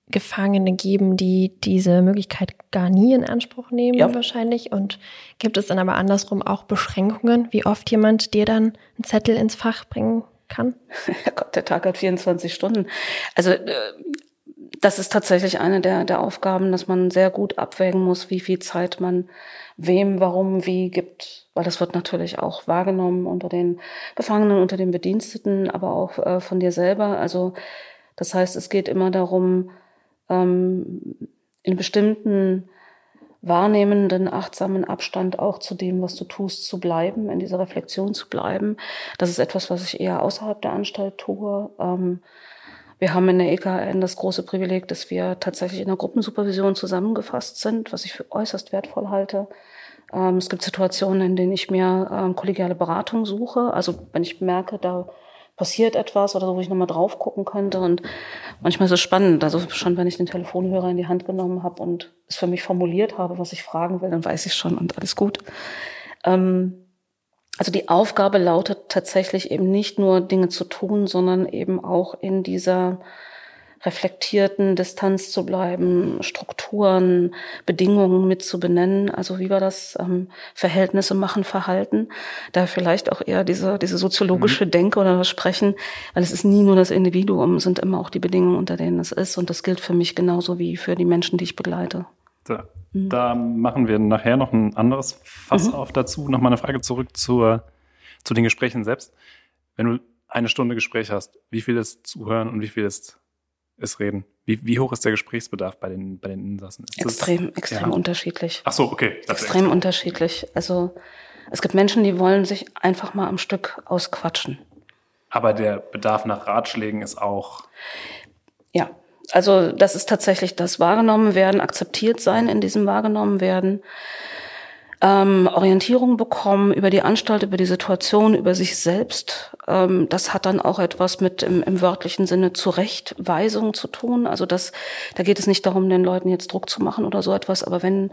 Gefangene geben, die diese Möglichkeit gar nie in Anspruch nehmen, ja. wahrscheinlich. Und gibt es dann aber andersrum auch Beschränkungen, wie oft jemand dir dann einen Zettel ins Fach bringen kann? [LAUGHS] Gott, der Tag hat 24 Stunden. Also äh, das ist tatsächlich eine der, der Aufgaben, dass man sehr gut abwägen muss, wie viel Zeit man wem, warum, wie gibt. Weil das wird natürlich auch wahrgenommen unter den Gefangenen, unter den Bediensteten, aber auch äh, von dir selber. Also das heißt, es geht immer darum, ähm, in bestimmten wahrnehmenden, achtsamen Abstand auch zu dem, was du tust, zu bleiben, in dieser Reflexion zu bleiben. Das ist etwas, was ich eher außerhalb der Anstalt tue. Ähm, wir haben in der EKN das große Privileg, dass wir tatsächlich in der Gruppensupervision zusammengefasst sind, was ich für äußerst wertvoll halte. Ähm, es gibt Situationen, in denen ich mir ähm, kollegiale Beratung suche. Also wenn ich merke, da passiert etwas oder so, wo ich nochmal drauf gucken könnte. Und manchmal ist es spannend. Also schon, wenn ich den Telefonhörer in die Hand genommen habe und es für mich formuliert habe, was ich fragen will, dann weiß ich schon und alles gut. Ähm, also die Aufgabe lautet tatsächlich eben nicht nur Dinge zu tun, sondern eben auch in dieser reflektierten Distanz zu bleiben, Strukturen, Bedingungen mit zu benennen. Also wie war das? Ähm, Verhältnisse machen Verhalten. Da vielleicht auch eher diese, diese soziologische mhm. Denke oder das Sprechen, weil es ist nie nur das Individuum, es sind immer auch die Bedingungen, unter denen es ist. Und das gilt für mich genauso wie für die Menschen, die ich begleite. Da, mhm. da machen wir nachher noch ein anderes Fass mhm. auf dazu. Nochmal eine Frage zurück zur, zu den Gesprächen selbst. Wenn du eine Stunde Gespräch hast, wie viel ist Zuhören und wie viel ist, ist Reden? Wie, wie hoch ist der Gesprächsbedarf bei den, bei den Insassen? Ist extrem, das, extrem ja. unterschiedlich. Ach so, okay. extrem unterschiedlich. Also es gibt Menschen, die wollen sich einfach mal am Stück ausquatschen. Aber der Bedarf nach Ratschlägen ist auch. Ja, also das ist tatsächlich das wahrgenommen werden, akzeptiert sein in diesem wahrgenommen werden. ähm, Orientierung bekommen über die Anstalt, über die Situation, über sich selbst. Ähm, das hat dann auch etwas mit im, im wörtlichen Sinne Zurechtweisung zu tun. Also das, da geht es nicht darum, den Leuten jetzt Druck zu machen oder so etwas, aber wenn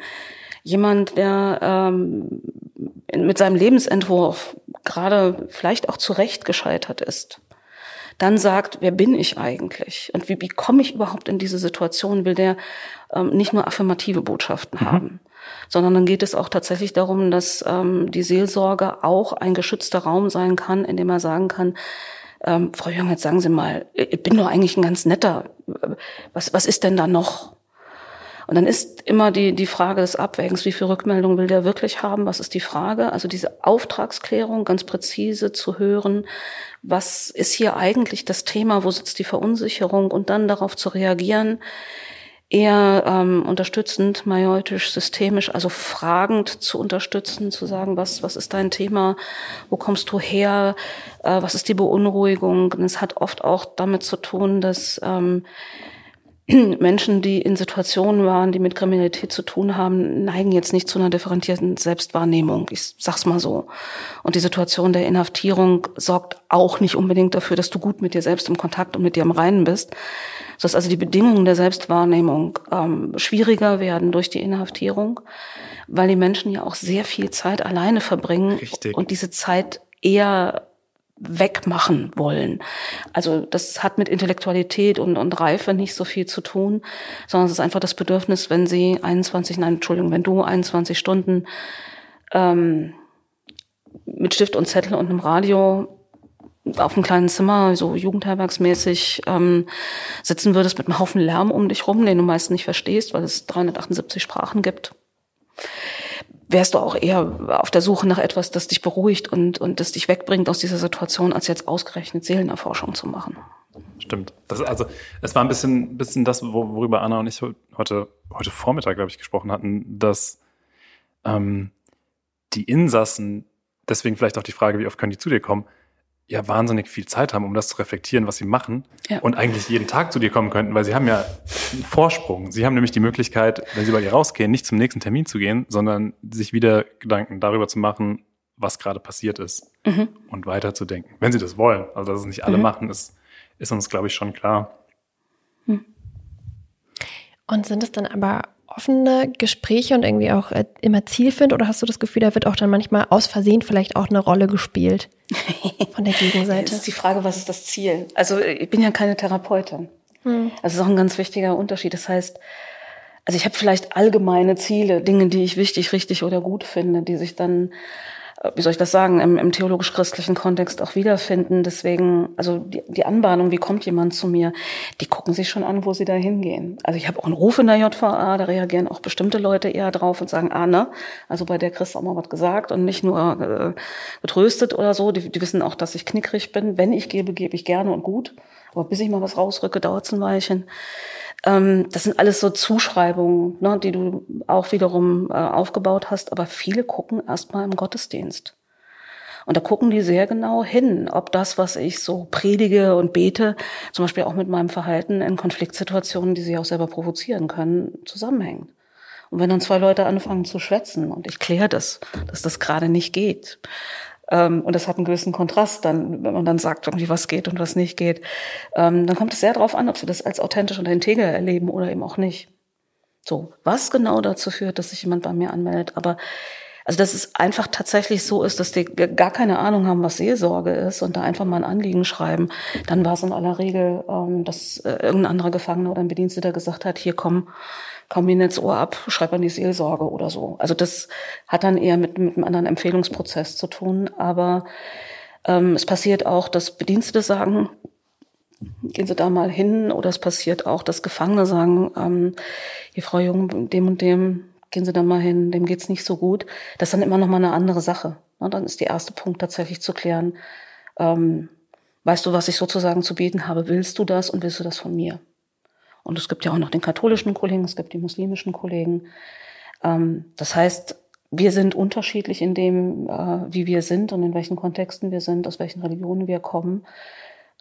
jemand, der ähm, mit seinem Lebensentwurf gerade vielleicht auch zurecht gescheitert ist, dann sagt, wer bin ich eigentlich und wie, wie komme ich überhaupt in diese Situation, will der ähm, nicht nur affirmative Botschaften mhm. haben, sondern dann geht es auch tatsächlich darum, dass ähm, die Seelsorge auch ein geschützter Raum sein kann, in dem er sagen kann, ähm, Frau Jung, jetzt sagen Sie mal, ich bin doch eigentlich ein ganz netter. Was, was ist denn da noch? Und dann ist immer die, die Frage des Abwägens, wie viel Rückmeldung will der wirklich haben? Was ist die Frage? Also diese Auftragsklärung ganz präzise zu hören. Was ist hier eigentlich das Thema? Wo sitzt die Verunsicherung? Und dann darauf zu reagieren eher ähm, unterstützend, majoitisch, systemisch, also fragend zu unterstützen, zu sagen, was, was ist dein Thema, wo kommst du her, äh, was ist die Beunruhigung. Und es hat oft auch damit zu tun, dass ähm, [CLEARS THROAT] Menschen, die in Situationen waren, die mit Kriminalität zu tun haben, neigen jetzt nicht zu einer differenzierten Selbstwahrnehmung. Ich sag's mal so. Und die Situation der Inhaftierung sorgt auch nicht unbedingt dafür, dass du gut mit dir selbst im Kontakt und mit dir im Reinen bist dass also die Bedingungen der Selbstwahrnehmung ähm, schwieriger werden durch die Inhaftierung, weil die Menschen ja auch sehr viel Zeit alleine verbringen Richtig. und diese Zeit eher wegmachen wollen. Also das hat mit Intellektualität und, und Reife nicht so viel zu tun, sondern es ist einfach das Bedürfnis, wenn sie 21, nein, Entschuldigung, wenn du 21 Stunden ähm, mit Stift und Zettel und einem Radio auf einem kleinen Zimmer, so jugendherbergsmäßig, ähm, sitzen würdest mit einem Haufen Lärm um dich rum, den du meist nicht verstehst, weil es 378 Sprachen gibt, wärst du auch eher auf der Suche nach etwas, das dich beruhigt und, und das dich wegbringt aus dieser Situation, als jetzt ausgerechnet Seelenerforschung zu machen. Stimmt. Das, also es war ein bisschen, bisschen das, worüber Anna und ich heute, heute Vormittag, glaube ich, gesprochen hatten, dass ähm, die Insassen, deswegen vielleicht auch die Frage, wie oft können die zu dir kommen, ja wahnsinnig viel Zeit haben, um das zu reflektieren, was sie machen ja. und eigentlich jeden Tag zu dir kommen könnten, weil sie haben ja einen Vorsprung. Sie haben nämlich die Möglichkeit, wenn sie bei dir rausgehen, nicht zum nächsten Termin zu gehen, sondern sich wieder Gedanken darüber zu machen, was gerade passiert ist mhm. und weiterzudenken, wenn sie das wollen. Also dass es nicht alle mhm. machen, ist, ist uns, glaube ich, schon klar. Hm. Und sind es dann aber offene Gespräche und irgendwie auch äh, immer zielführend oder hast du das Gefühl, da wird auch dann manchmal aus Versehen vielleicht auch eine Rolle gespielt von der [LAUGHS] Gegenseite? das ist die Frage, was ist das Ziel? Also ich bin ja keine Therapeutin. Hm. Also das ist auch ein ganz wichtiger Unterschied. Das heißt, also ich habe vielleicht allgemeine Ziele, Dinge, die ich wichtig, richtig oder gut finde, die sich dann wie soll ich das sagen, im, im theologisch-christlichen Kontext auch wiederfinden. Deswegen, also die, die Anbahnung, wie kommt jemand zu mir, die gucken sich schon an, wo sie da hingehen. Also ich habe auch einen Ruf in der JVA, da reagieren auch bestimmte Leute eher drauf und sagen, ah, ne, also bei der Christ auch mal was gesagt und nicht nur äh, getröstet oder so. Die, die wissen auch, dass ich knickrig bin. Wenn ich gebe, gebe ich gerne und gut. Aber bis ich mal was rausrücke, dauert es ein Weilchen. Ähm, das sind alles so Zuschreibungen, ne, die du auch wiederum äh, aufgebaut hast. Aber viele gucken erstmal im Gottesdienst. Und da gucken die sehr genau hin, ob das, was ich so predige und bete, zum Beispiel auch mit meinem Verhalten in Konfliktsituationen, die sie auch selber provozieren können, zusammenhängt. Und wenn dann zwei Leute anfangen zu schwätzen und ich kläre das, dass das gerade nicht geht, und das hat einen gewissen Kontrast dann, wenn man dann sagt, irgendwie was geht und was nicht geht. Ähm, dann kommt es sehr darauf an, ob sie das als authentisch und integer erleben oder eben auch nicht. So, was genau dazu führt, dass sich jemand bei mir anmeldet. Aber also dass es einfach tatsächlich so ist, dass die gar keine Ahnung haben, was Seelsorge ist und da einfach mal ein Anliegen schreiben. Dann war es in aller Regel, ähm, dass äh, irgendein anderer Gefangener oder ein Bediensteter gesagt hat, hier komm, komm mir ins Ohr ab, schreib an die Seelsorge oder so. Also das hat dann eher mit, mit einem anderen Empfehlungsprozess zu tun. Aber ähm, es passiert auch, dass Bedienstete sagen, gehen Sie da mal hin. Oder es passiert auch, dass Gefangene sagen, ähm, hier Frau Jung, dem und dem, gehen Sie da mal hin, dem geht's nicht so gut. Das ist dann immer noch mal eine andere Sache. Und dann ist der erste Punkt tatsächlich zu klären, ähm, weißt du, was ich sozusagen zu bieten habe? Willst du das und willst du das von mir? Und es gibt ja auch noch den katholischen Kollegen, es gibt die muslimischen Kollegen. Ähm, das heißt, wir sind unterschiedlich in dem, äh, wie wir sind und in welchen Kontexten wir sind, aus welchen Religionen wir kommen.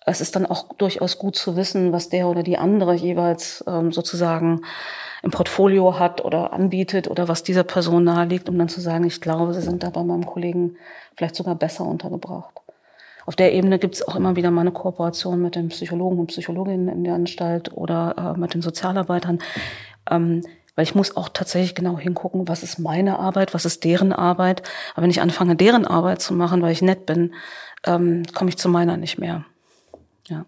es ist dann auch durchaus gut zu wissen, was der oder die andere jeweils ähm, sozusagen im Portfolio hat oder anbietet oder was dieser Person nahe liegt, um dann zu sagen, ich glaube, sie sind da bei meinem Kollegen vielleicht sogar besser untergebracht. Auf der Ebene gibt es auch immer wieder mal eine Kooperation mit den Psychologen und Psychologinnen in der Anstalt oder äh, mit den Sozialarbeitern. Ähm, weil ich muss auch tatsächlich genau hingucken, was ist meine Arbeit, was ist deren Arbeit. Aber wenn ich anfange, deren Arbeit zu machen, weil ich nett bin, ähm, komme ich zu meiner nicht mehr. Ja.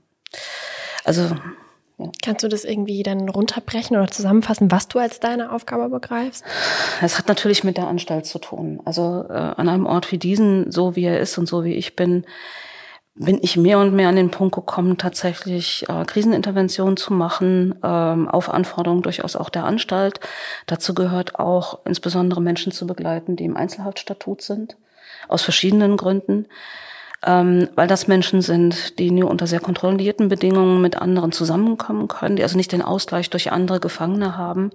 Also ja. Kannst du das irgendwie dann runterbrechen oder zusammenfassen, was du als deine Aufgabe begreifst? Es hat natürlich mit der Anstalt zu tun. Also äh, an einem Ort wie diesen, so wie er ist und so wie ich bin, bin ich mehr und mehr an den Punkt gekommen, tatsächlich äh, Krisenintervention zu machen, ähm, auf Anforderung durchaus auch der Anstalt. Dazu gehört auch insbesondere Menschen zu begleiten, die im Einzelhaftstatut sind, aus verschiedenen Gründen ähm, weil das Menschen sind, die nur unter sehr kontrollierten Bedingungen mit anderen zusammenkommen können, die also nicht den Ausgleich durch andere Gefangene haben.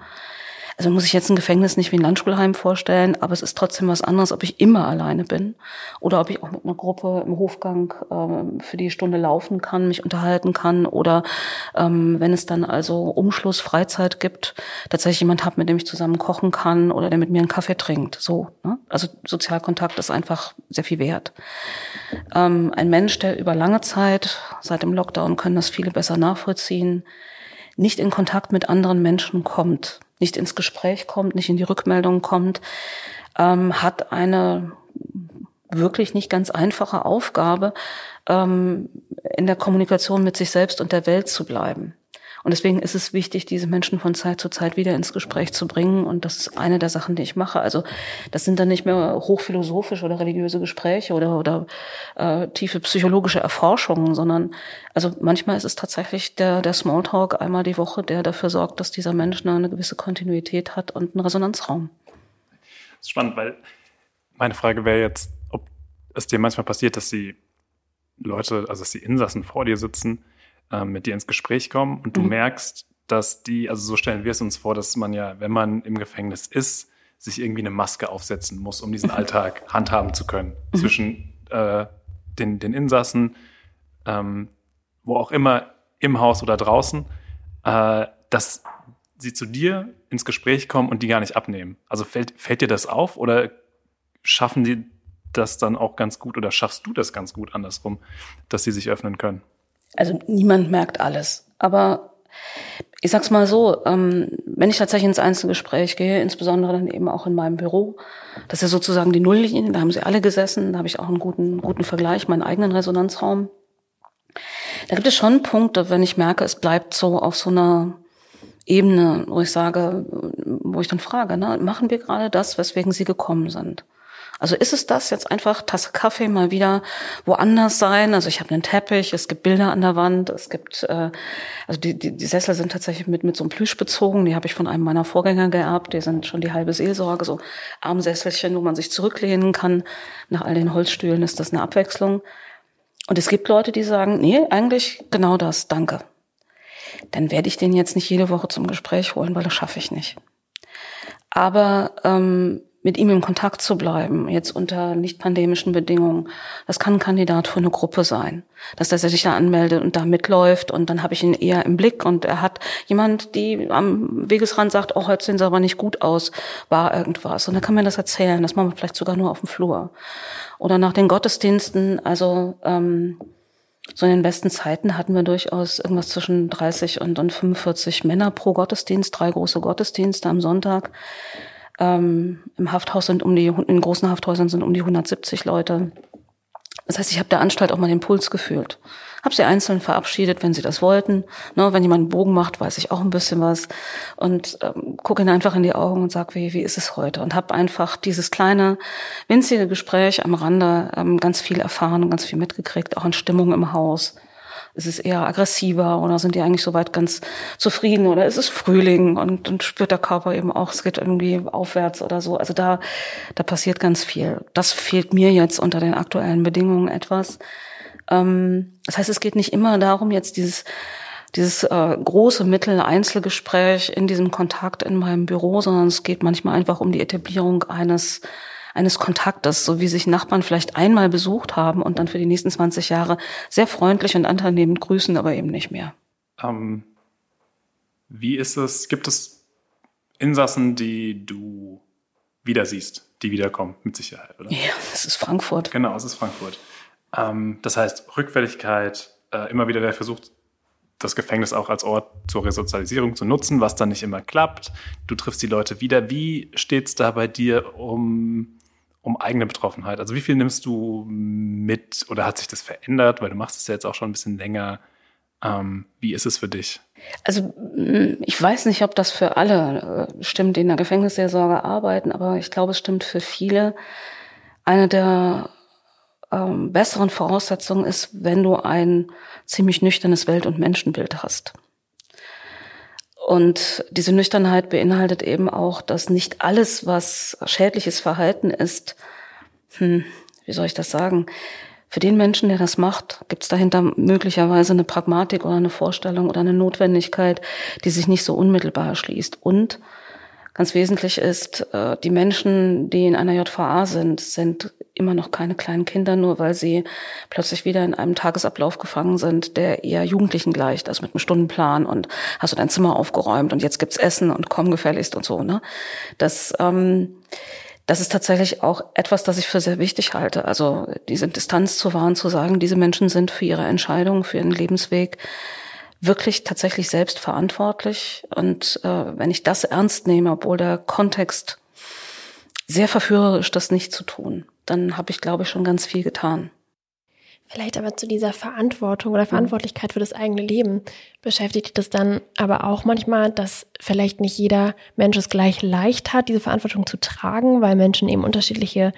Also muss ich jetzt ein Gefängnis nicht wie ein Landschulheim vorstellen, aber es ist trotzdem was anderes, ob ich immer alleine bin oder ob ich auch mit einer Gruppe im Hofgang ähm, für die Stunde laufen kann, mich unterhalten kann oder ähm, wenn es dann also Umschluss, Freizeit gibt, tatsächlich jemand habe, mit dem ich zusammen kochen kann oder der mit mir einen Kaffee trinkt. So, ne? also Sozialkontakt ist einfach sehr viel wert. Ähm, ein Mensch, der über lange Zeit, seit dem Lockdown können das viele besser nachvollziehen, nicht in Kontakt mit anderen Menschen kommt, nicht ins Gespräch kommt, nicht in die Rückmeldung kommt, ähm, hat eine wirklich nicht ganz einfache Aufgabe, ähm, in der Kommunikation mit sich selbst und der Welt zu bleiben. Und deswegen ist es wichtig, diese Menschen von Zeit zu Zeit wieder ins Gespräch zu bringen. Und das ist eine der Sachen, die ich mache. Also das sind dann nicht mehr hochphilosophische oder religiöse Gespräche oder, oder äh, tiefe psychologische Erforschungen, sondern also manchmal ist es tatsächlich der, der Smalltalk einmal die Woche, der dafür sorgt, dass dieser Mensch eine gewisse Kontinuität hat und einen Resonanzraum. Das ist spannend, weil meine Frage wäre jetzt, ob es dir manchmal passiert, dass die Leute, also dass die Insassen vor dir sitzen ähm, mit dir ins Gespräch kommen und du mhm. merkst, dass die, also so stellen wir es uns vor, dass man ja, wenn man im Gefängnis ist, sich irgendwie eine Maske aufsetzen muss, um diesen [LAUGHS] Alltag handhaben zu können. Mhm. Zwischen äh, den, den Insassen, ähm, wo auch immer, im Haus oder draußen, äh, dass sie zu dir ins Gespräch kommen und die gar nicht abnehmen. Also fällt, fällt dir das auf oder schaffen die das dann auch ganz gut oder schaffst du das ganz gut andersrum, dass sie sich öffnen können? Also niemand merkt alles. Aber ich sag's mal so, ähm, wenn ich tatsächlich ins Einzelgespräch gehe, insbesondere dann eben auch in meinem Büro, das ist ja sozusagen die Nulllinie, da haben sie alle gesessen, da habe ich auch einen guten, guten Vergleich, meinen eigenen Resonanzraum. Da gibt es schon Punkte, wenn ich merke, es bleibt so auf so einer Ebene, wo ich sage, wo ich dann frage, ne, machen wir gerade das, weswegen sie gekommen sind? Also ist es das jetzt einfach Tasse Kaffee mal wieder woanders sein? Also ich habe einen Teppich, es gibt Bilder an der Wand, es gibt äh, also die, die, die Sessel sind tatsächlich mit mit so einem Plüsch bezogen, die habe ich von einem meiner Vorgänger geerbt, die sind schon die halbe Seelsorge, so Armsesselchen, wo man sich zurücklehnen kann. Nach all den Holzstühlen ist das eine Abwechslung. Und es gibt Leute, die sagen, nee, eigentlich genau das, danke. Dann werde ich den jetzt nicht jede Woche zum Gespräch holen, weil das schaffe ich nicht. Aber ähm, mit ihm im Kontakt zu bleiben, jetzt unter nicht pandemischen Bedingungen. Das kann ein Kandidat für eine Gruppe sein, dass er sich da anmeldet und da mitläuft und dann habe ich ihn eher im Blick und er hat jemand, die am Wegesrand sagt, oh, heute sehen sie aber nicht gut aus, war irgendwas. Und dann kann man das erzählen, das machen wir vielleicht sogar nur auf dem Flur. Oder nach den Gottesdiensten, also ähm, so in den besten Zeiten hatten wir durchaus irgendwas zwischen 30 und, und 45 Männer pro Gottesdienst, drei große Gottesdienste am Sonntag. Ähm, Im Hafthaus sind um die, in großen Hafthäusern sind um die 170 Leute. Das heißt, ich habe der Anstalt auch mal den Puls gefühlt. Habe sie einzeln verabschiedet, wenn sie das wollten. Ne, wenn jemand einen Bogen macht, weiß ich auch ein bisschen was. Und ähm, gucke ihnen einfach in die Augen und sag, wie, wie ist es heute? Und habe einfach dieses kleine, winzige Gespräch am Rande ähm, ganz viel erfahren und ganz viel mitgekriegt, auch an Stimmung im Haus. Ist es eher aggressiver oder sind die eigentlich soweit ganz zufrieden oder ist es Frühling und, und spürt der Körper eben auch, es geht irgendwie aufwärts oder so. Also da, da passiert ganz viel. Das fehlt mir jetzt unter den aktuellen Bedingungen etwas. Ähm, das heißt, es geht nicht immer darum, jetzt dieses dieses äh, große Mittel-Einzelgespräch in diesem Kontakt in meinem Büro, sondern es geht manchmal einfach um die Etablierung eines eines Kontaktes, so wie sich Nachbarn vielleicht einmal besucht haben und dann für die nächsten 20 Jahre sehr freundlich und anternehmend grüßen, aber eben nicht mehr. Ähm, wie ist es, gibt es Insassen, die du wieder siehst, die wiederkommen, mit Sicherheit, oder? Ja, das ist Frankfurt. Genau, es ist Frankfurt. Ähm, das heißt, Rückfälligkeit, äh, immer wieder der Versuch, das Gefängnis auch als Ort zur Resozialisierung zu nutzen, was dann nicht immer klappt. Du triffst die Leute wieder. Wie steht's da bei dir um, um eigene Betroffenheit? Also wie viel nimmst du mit oder hat sich das verändert? Weil du machst es ja jetzt auch schon ein bisschen länger. Ähm, wie ist es für dich? Also ich weiß nicht, ob das für alle äh, stimmt, die in der Gefängnisseelsorge arbeiten, aber ich glaube, es stimmt für viele. Eine der ähm, besseren Voraussetzungen ist, wenn du ein ziemlich nüchternes Welt- und Menschenbild hast. Und diese Nüchternheit beinhaltet eben auch, dass nicht alles, was schädliches Verhalten ist, hm, wie soll ich das sagen, für den Menschen, der das macht, gibt es dahinter möglicherweise eine Pragmatik oder eine Vorstellung oder eine Notwendigkeit, die sich nicht so unmittelbar erschließt. Und ganz wesentlich ist, äh, die Menschen, die in einer JVA sind, sind immer noch keine kleinen Kinder, nur weil sie plötzlich wieder in einem Tagesablauf gefangen sind, der eher Jugendlichen gleicht, also mit einem Stundenplan und hast du dein Zimmer aufgeräumt und jetzt gibt's Essen und komm gefälligst und so. Ne? Das, ähm, das ist tatsächlich auch etwas, das ich für sehr wichtig halte. Also diese Distanz zu wahren, zu sagen, diese Menschen sind für ihre Entscheidungen, für ihren Lebensweg wirklich tatsächlich selbst verantwortlich. Und äh, wenn ich das ernst nehme, obwohl der Kontext sehr verführerisch, das nicht zu tun dann habe ich, glaube ich, schon ganz viel getan. Vielleicht aber zu dieser Verantwortung oder Verantwortlichkeit für das eigene Leben beschäftigt das dann aber auch manchmal, dass vielleicht nicht jeder Mensch es gleich leicht hat, diese Verantwortung zu tragen, weil Menschen eben unterschiedliche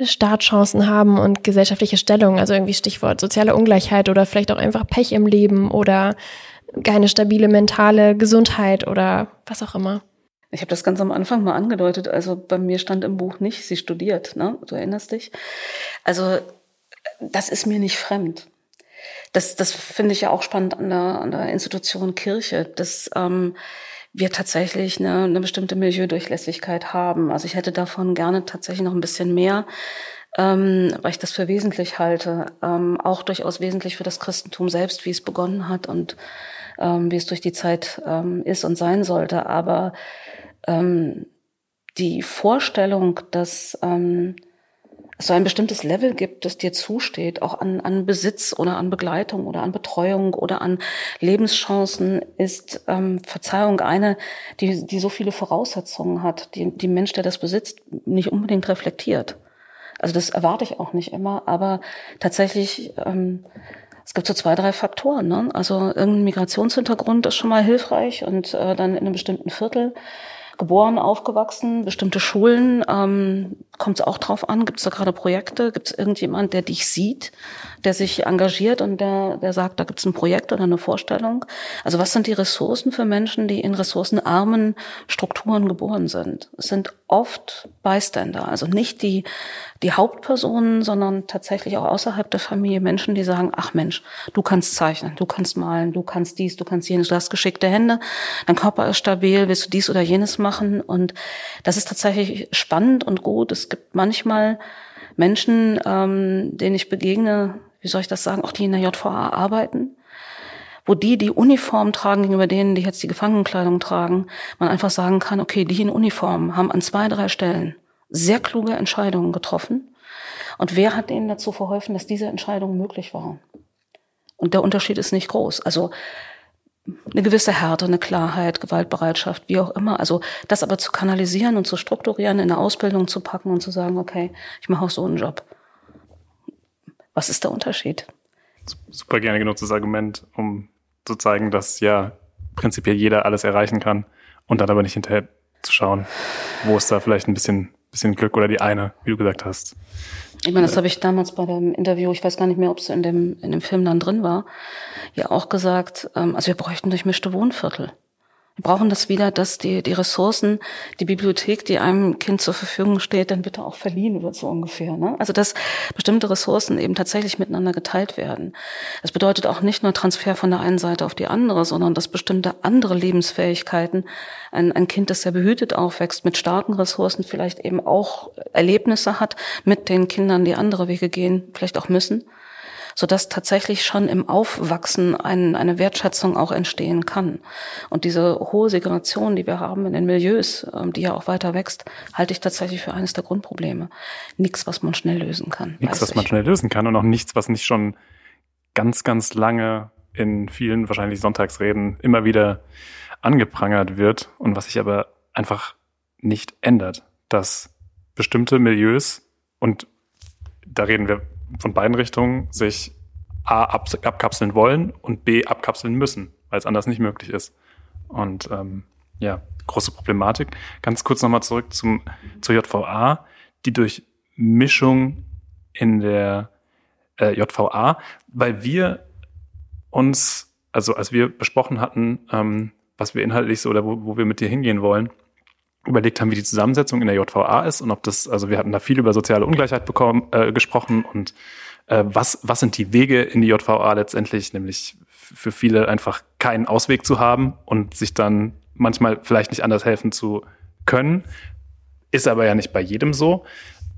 Startchancen haben und gesellschaftliche Stellungen, also irgendwie Stichwort soziale Ungleichheit oder vielleicht auch einfach Pech im Leben oder keine stabile mentale Gesundheit oder was auch immer. Ich habe das ganz am Anfang mal angedeutet. Also bei mir stand im Buch nicht, sie studiert, ne? Du erinnerst dich? Also das ist mir nicht fremd. Das, das finde ich ja auch spannend an der, an der Institution Kirche, dass ähm, wir tatsächlich eine, eine bestimmte Milieudurchlässigkeit haben. Also ich hätte davon gerne tatsächlich noch ein bisschen mehr, ähm, weil ich das für wesentlich halte. Ähm, auch durchaus wesentlich für das Christentum selbst, wie es begonnen hat und ähm, wie es durch die Zeit ähm, ist und sein sollte. Aber ähm, die Vorstellung, dass ähm, es so ein bestimmtes Level gibt, das dir zusteht, auch an, an Besitz oder an Begleitung oder an Betreuung oder an Lebenschancen, ist ähm, Verzeihung eine, die, die so viele Voraussetzungen hat, die die Mensch, der das besitzt, nicht unbedingt reflektiert. Also das erwarte ich auch nicht immer, aber tatsächlich ähm, es gibt so zwei, drei Faktoren. Ne? Also irgendein Migrationshintergrund ist schon mal hilfreich und äh, dann in einem bestimmten Viertel geboren, aufgewachsen, bestimmte Schulen, ähm, kommt es auch drauf an, gibt es da gerade Projekte, gibt es irgendjemand, der dich sieht, der sich engagiert und der, der sagt, da gibt es ein Projekt oder eine Vorstellung. Also was sind die Ressourcen für Menschen, die in ressourcenarmen Strukturen geboren sind? Es sind oft Bystander, also nicht die, die Hauptpersonen, sondern tatsächlich auch außerhalb der Familie Menschen, die sagen, ach Mensch, du kannst zeichnen, du kannst malen, du kannst dies, du kannst jenes, du hast geschickte Hände, dein Körper ist stabil, willst du dies oder jenes machen? Und das ist tatsächlich spannend und gut. Es gibt manchmal Menschen, ähm, denen ich begegne, wie soll ich das sagen, auch die in der JVA arbeiten, wo die, die Uniform tragen gegenüber denen, die jetzt die Gefangenenkleidung tragen, man einfach sagen kann, okay, die in Uniform haben an zwei, drei Stellen sehr kluge Entscheidungen getroffen. Und wer hat ihnen dazu verholfen, dass diese Entscheidung möglich war? Und der Unterschied ist nicht groß. Also eine gewisse Härte, eine Klarheit, Gewaltbereitschaft, wie auch immer. Also das aber zu kanalisieren und zu strukturieren, in eine Ausbildung zu packen und zu sagen, okay, ich mache auch so einen Job. Was ist der Unterschied? Super gerne genutztes Argument, um zu zeigen, dass ja prinzipiell jeder alles erreichen kann und dann aber nicht hinterher zu schauen, wo ist da vielleicht ein bisschen, bisschen Glück oder die eine, wie du gesagt hast. Ich meine, das habe ich damals bei dem Interview, ich weiß gar nicht mehr, ob es in dem, in dem Film dann drin war, ja auch gesagt, ähm, also wir bräuchten durchmischte Wohnviertel. Wir brauchen das wieder, dass die, die Ressourcen, die Bibliothek, die einem Kind zur Verfügung steht, dann bitte auch verliehen wird, so ungefähr. Ne? Also dass bestimmte Ressourcen eben tatsächlich miteinander geteilt werden. Das bedeutet auch nicht nur Transfer von der einen Seite auf die andere, sondern dass bestimmte andere Lebensfähigkeiten, ein, ein Kind, das sehr behütet aufwächst, mit starken Ressourcen vielleicht eben auch Erlebnisse hat mit den Kindern, die andere Wege gehen, vielleicht auch müssen sodass tatsächlich schon im Aufwachsen ein, eine Wertschätzung auch entstehen kann. Und diese hohe Segregation, die wir haben in den Milieus, ähm, die ja auch weiter wächst, halte ich tatsächlich für eines der Grundprobleme. Nichts, was man schnell lösen kann. Nichts, was man schnell lösen kann und auch nichts, was nicht schon ganz, ganz lange in vielen wahrscheinlich Sonntagsreden immer wieder angeprangert wird und was sich aber einfach nicht ändert, dass bestimmte Milieus und da reden wir von beiden Richtungen sich A ab, abkapseln wollen und B abkapseln müssen, weil es anders nicht möglich ist. Und ähm, ja, große Problematik. Ganz kurz nochmal zurück zum, zur JVA, die durch Mischung in der äh, JVA, weil wir uns, also als wir besprochen hatten, ähm, was wir inhaltlich so oder wo, wo wir mit dir hingehen wollen, überlegt haben, wie die Zusammensetzung in der JVA ist und ob das, also wir hatten da viel über soziale Ungleichheit bekommen, äh, gesprochen und äh, was, was sind die Wege in die JVA letztendlich, nämlich für viele einfach keinen Ausweg zu haben und sich dann manchmal vielleicht nicht anders helfen zu können, ist aber ja nicht bei jedem so.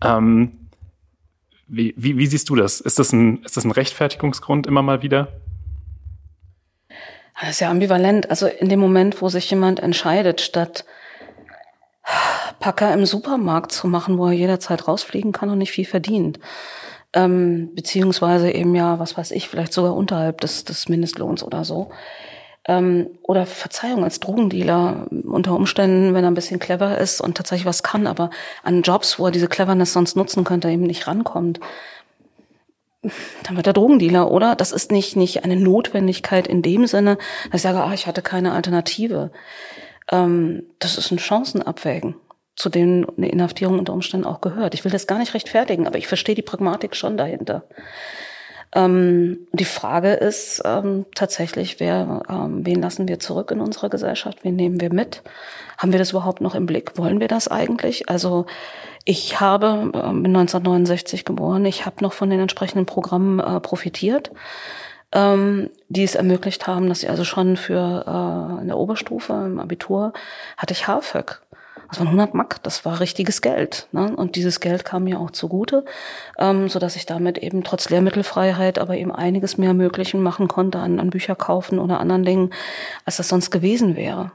Ähm, wie, wie, wie siehst du das? Ist das, ein, ist das ein Rechtfertigungsgrund immer mal wieder? Das ist ja ambivalent. Also in dem Moment, wo sich jemand entscheidet, statt Packer im Supermarkt zu machen, wo er jederzeit rausfliegen kann und nicht viel verdient. Ähm, beziehungsweise eben ja, was weiß ich, vielleicht sogar unterhalb des, des Mindestlohns oder so. Ähm, oder Verzeihung als Drogendealer unter Umständen, wenn er ein bisschen clever ist und tatsächlich was kann, aber an Jobs, wo er diese Cleverness sonst nutzen könnte, eben nicht rankommt. Dann wird er Drogendealer, oder? Das ist nicht, nicht eine Notwendigkeit in dem Sinne, dass ich sage, ah, ich hatte keine Alternative ähm, das ist ein Chancenabwägen, zu denen eine Inhaftierung unter Umständen auch gehört. Ich will das gar nicht rechtfertigen, aber ich verstehe die Pragmatik schon dahinter. Ähm, die Frage ist ähm, tatsächlich, wer, ähm, wen lassen wir zurück in unserer Gesellschaft? Wen nehmen wir mit? Haben wir das überhaupt noch im Blick? Wollen wir das eigentlich? Also ich habe, äh, bin 1969 geboren, ich habe noch von den entsprechenden Programmen äh, profitiert ähm, die es ermöglicht haben, dass ich also schon für äh, in der Oberstufe im Abitur hatte ich HAFÖG. Das waren 100 Mark, das war richtiges Geld. Ne? Und dieses Geld kam mir auch zugute, ähm, so dass ich damit eben trotz Lehrmittelfreiheit aber eben einiges mehr Möglichen machen konnte an, an Bücher kaufen oder anderen Dingen, als das sonst gewesen wäre.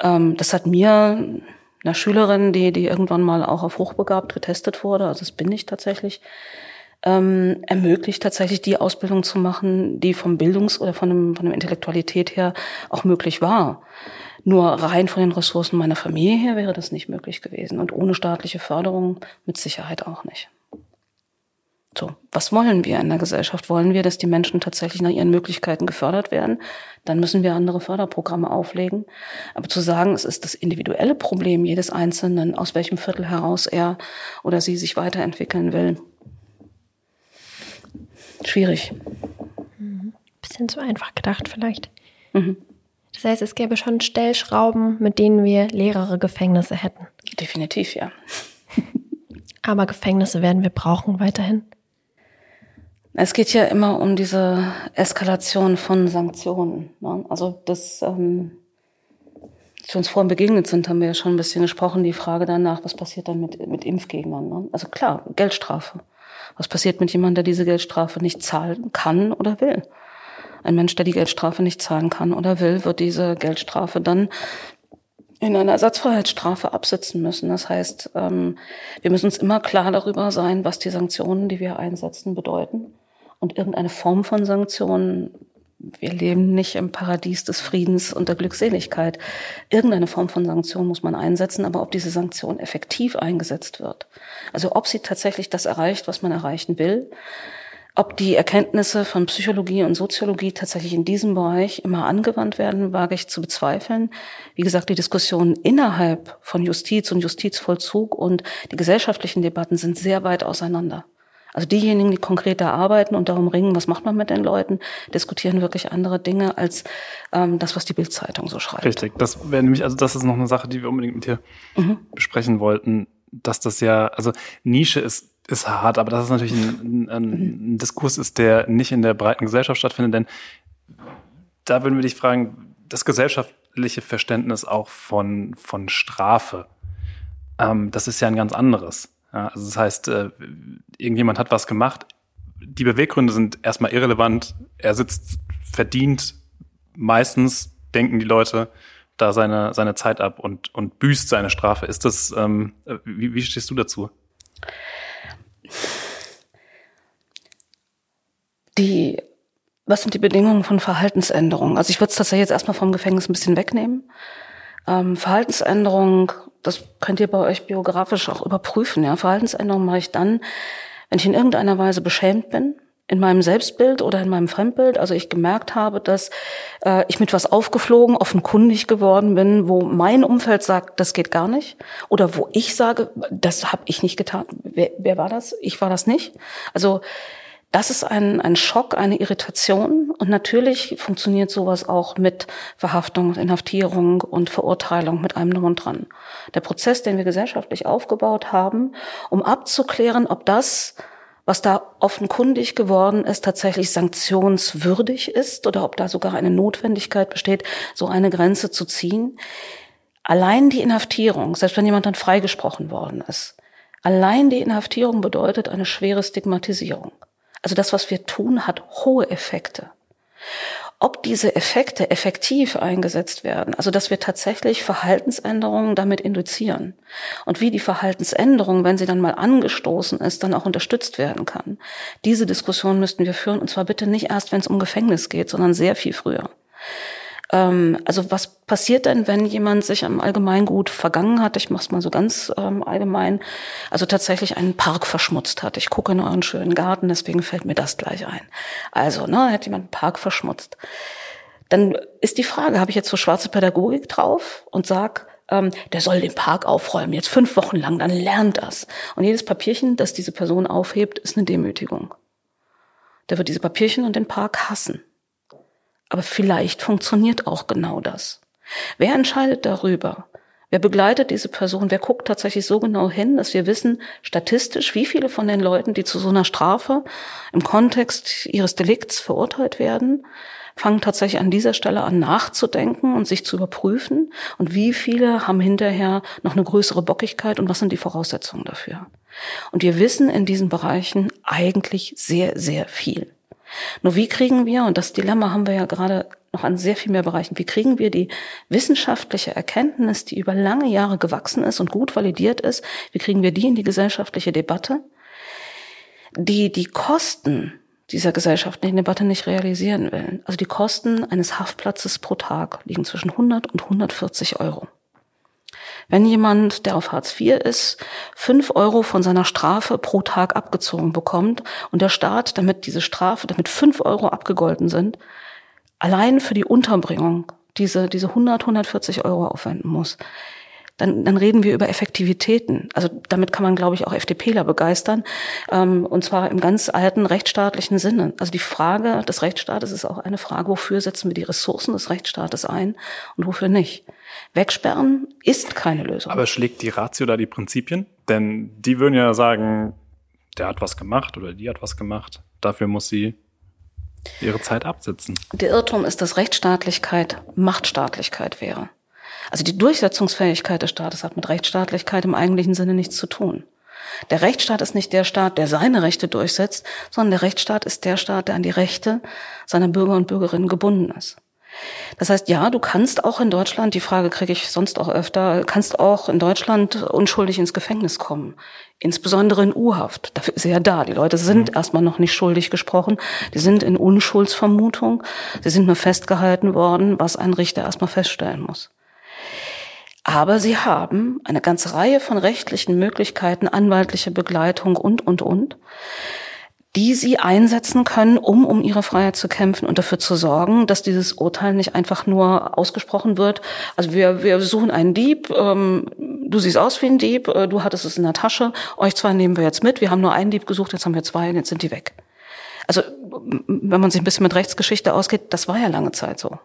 Ähm, das hat mir einer Schülerin, die, die irgendwann mal auch auf hochbegabt getestet wurde, also das bin ich tatsächlich, ähm, ermöglicht, tatsächlich die Ausbildung zu machen, die vom Bildungs- oder von, dem, von der Intellektualität her auch möglich war. Nur rein von den Ressourcen meiner Familie her wäre das nicht möglich gewesen und ohne staatliche Förderung mit Sicherheit auch nicht. So, was wollen wir in der Gesellschaft? Wollen wir, dass die Menschen tatsächlich nach ihren Möglichkeiten gefördert werden? Dann müssen wir andere Förderprogramme auflegen. Aber zu sagen, es ist das individuelle Problem jedes Einzelnen, aus welchem Viertel heraus er oder sie sich weiterentwickeln will, schwierig. Mhm. Bisschen zu einfach gedacht vielleicht. Mhm. Das heißt, es gäbe schon Stellschrauben, mit denen wir leerere Gefängnisse hätten. Definitiv, ja. [LAUGHS] Aber Gefängnisse werden wir brauchen weiterhin. Es geht ja immer um diese Eskalation von Sanktionen. Ne? Also das, ähm, als wir uns vorhin begegnet sind, haben wir ja schon ein bisschen gesprochen, die Frage danach, was passiert dann mit, mit Impfgegnern. Ne? Also klar, Geldstrafe. Was passiert mit jemandem, der diese Geldstrafe nicht zahlen kann oder will? Ein Mensch, der die Geldstrafe nicht zahlen kann oder will, wird diese Geldstrafe dann in einer Ersatzfreiheitsstrafe absitzen müssen. Das heißt, ähm, wir müssen uns immer klar darüber sein, was die Sanktionen, die wir einsetzen, bedeuten. Und irgendeine Form von Sanktionen wir leben nicht im Paradies des Friedens und der Glückseligkeit. Irgendeine Form von Sanktion muss man einsetzen, aber ob diese Sanktion effektiv eingesetzt wird, also ob sie tatsächlich das erreicht, was man erreichen will, ob die Erkenntnisse von Psychologie und Soziologie tatsächlich in diesem Bereich immer angewandt werden, wage ich zu bezweifeln. Wie gesagt, die Diskussionen innerhalb von Justiz und Justizvollzug und die gesellschaftlichen Debatten sind sehr weit auseinander. Also diejenigen, die konkret da arbeiten und darum ringen, was macht man mit den Leuten, diskutieren wirklich andere Dinge als ähm, das, was die Bildzeitung so schreibt. Richtig. Das wäre nämlich, also das ist noch eine Sache, die wir unbedingt mit dir mhm. besprechen wollten, dass das ja, also Nische ist ist hart, aber das ist natürlich ein, ein, ein Diskurs ist, der nicht in der breiten Gesellschaft stattfindet, denn da würden wir dich fragen, das gesellschaftliche Verständnis auch von, von Strafe, ähm, das ist ja ein ganz anderes. Also das heißt, äh, irgendjemand hat was gemacht. Die Beweggründe sind erstmal irrelevant. Er sitzt verdient. Meistens denken die Leute da seine, seine Zeit ab und, und büßt seine Strafe. Ist das, ähm, wie, wie stehst du dazu? Die, was sind die Bedingungen von Verhaltensänderungen? Also ich würde es tatsächlich jetzt erstmal vom Gefängnis ein bisschen wegnehmen. Ähm, Verhaltensänderung das könnt ihr bei euch biografisch auch überprüfen. Ja, Verhaltensänderungen mache ich dann, wenn ich in irgendeiner Weise beschämt bin, in meinem Selbstbild oder in meinem Fremdbild. Also ich gemerkt habe, dass äh, ich mit was aufgeflogen, offenkundig geworden bin, wo mein Umfeld sagt, das geht gar nicht. Oder wo ich sage, das habe ich nicht getan. Wer, wer war das? Ich war das nicht. Also das ist ein, ein Schock, eine Irritation. Und natürlich funktioniert sowas auch mit Verhaftung, Inhaftierung und Verurteilung mit einem Drum und dran. Der Prozess, den wir gesellschaftlich aufgebaut haben, um abzuklären, ob das, was da offenkundig geworden ist, tatsächlich sanktionswürdig ist oder ob da sogar eine Notwendigkeit besteht, so eine Grenze zu ziehen. Allein die Inhaftierung, selbst wenn jemand dann freigesprochen worden ist, allein die Inhaftierung bedeutet eine schwere Stigmatisierung. Also das, was wir tun, hat hohe Effekte. Ob diese Effekte effektiv eingesetzt werden, also dass wir tatsächlich Verhaltensänderungen damit induzieren und wie die Verhaltensänderung, wenn sie dann mal angestoßen ist, dann auch unterstützt werden kann. Diese Diskussion müssten wir führen und zwar bitte nicht erst, wenn es um Gefängnis geht, sondern sehr viel früher. Ähm, also was passiert denn, wenn jemand sich am Allgemeingut vergangen hat? Ich mache es mal so ganz ähm, allgemein. Also tatsächlich einen Park verschmutzt hat. Ich gucke in euren schönen Garten, deswegen fällt mir das gleich ein. Also, ne, hat jemand einen Park verschmutzt. Dann ist die Frage, habe ich jetzt so schwarze Pädagogik drauf und sag, ähm, der soll den Park aufräumen, jetzt fünf Wochen lang, dann lernt das. Und jedes Papierchen, das diese Person aufhebt, ist eine Demütigung. Der wird diese Papierchen und den Park hassen. Aber vielleicht funktioniert auch genau das. Wer entscheidet darüber? Wer begleitet diese Person? Wer guckt tatsächlich so genau hin, dass wir wissen, statistisch, wie viele von den Leuten, die zu so einer Strafe im Kontext ihres Delikts verurteilt werden, fangen tatsächlich an dieser Stelle an nachzudenken und sich zu überprüfen? Und wie viele haben hinterher noch eine größere Bockigkeit und was sind die Voraussetzungen dafür? Und wir wissen in diesen Bereichen eigentlich sehr, sehr viel. Nur wie kriegen wir, und das Dilemma haben wir ja gerade noch an sehr viel mehr Bereichen, wie kriegen wir die wissenschaftliche Erkenntnis, die über lange Jahre gewachsen ist und gut validiert ist, wie kriegen wir die in die gesellschaftliche Debatte, die die Kosten dieser gesellschaftlichen Debatte nicht realisieren will. Also die Kosten eines Haftplatzes pro Tag liegen zwischen 100 und 140 Euro. Wenn jemand, der auf Hartz IV ist, fünf Euro von seiner Strafe pro Tag abgezogen bekommt und der Staat, damit diese Strafe, damit fünf Euro abgegolten sind, allein für die Unterbringung diese, diese 100, 140 Euro aufwenden muss, dann, dann reden wir über Effektivitäten. Also damit kann man, glaube ich, auch FDPler begeistern. Ähm, und zwar im ganz alten rechtsstaatlichen Sinne. Also die Frage des Rechtsstaates ist auch eine Frage, wofür setzen wir die Ressourcen des Rechtsstaates ein und wofür nicht. Wegsperren ist keine Lösung. Aber schlägt die Ratio da die Prinzipien? Denn die würden ja sagen, der hat was gemacht oder die hat was gemacht. Dafür muss sie ihre Zeit absitzen. Der Irrtum ist, dass Rechtsstaatlichkeit Machtstaatlichkeit wäre. Also die Durchsetzungsfähigkeit des Staates hat mit Rechtsstaatlichkeit im eigentlichen Sinne nichts zu tun. Der Rechtsstaat ist nicht der Staat, der seine Rechte durchsetzt, sondern der Rechtsstaat ist der Staat, der an die Rechte seiner Bürger und Bürgerinnen gebunden ist. Das heißt, ja, du kannst auch in Deutschland, die Frage kriege ich sonst auch öfter, kannst auch in Deutschland unschuldig ins Gefängnis kommen. Insbesondere in U-Haft. Dafür ist er ja da. Die Leute sind mhm. erstmal noch nicht schuldig gesprochen. Die sind in Unschuldsvermutung. Sie sind nur festgehalten worden, was ein Richter erstmal feststellen muss. Aber sie haben eine ganze Reihe von rechtlichen Möglichkeiten, anwaltliche Begleitung und, und, und, die sie einsetzen können, um um ihre Freiheit zu kämpfen und dafür zu sorgen, dass dieses Urteil nicht einfach nur ausgesprochen wird. Also wir, wir suchen einen Dieb, ähm, du siehst aus wie ein Dieb, äh, du hattest es in der Tasche, euch zwei nehmen wir jetzt mit, wir haben nur einen Dieb gesucht, jetzt haben wir zwei und jetzt sind die weg. Also wenn man sich ein bisschen mit Rechtsgeschichte ausgeht, das war ja lange Zeit so.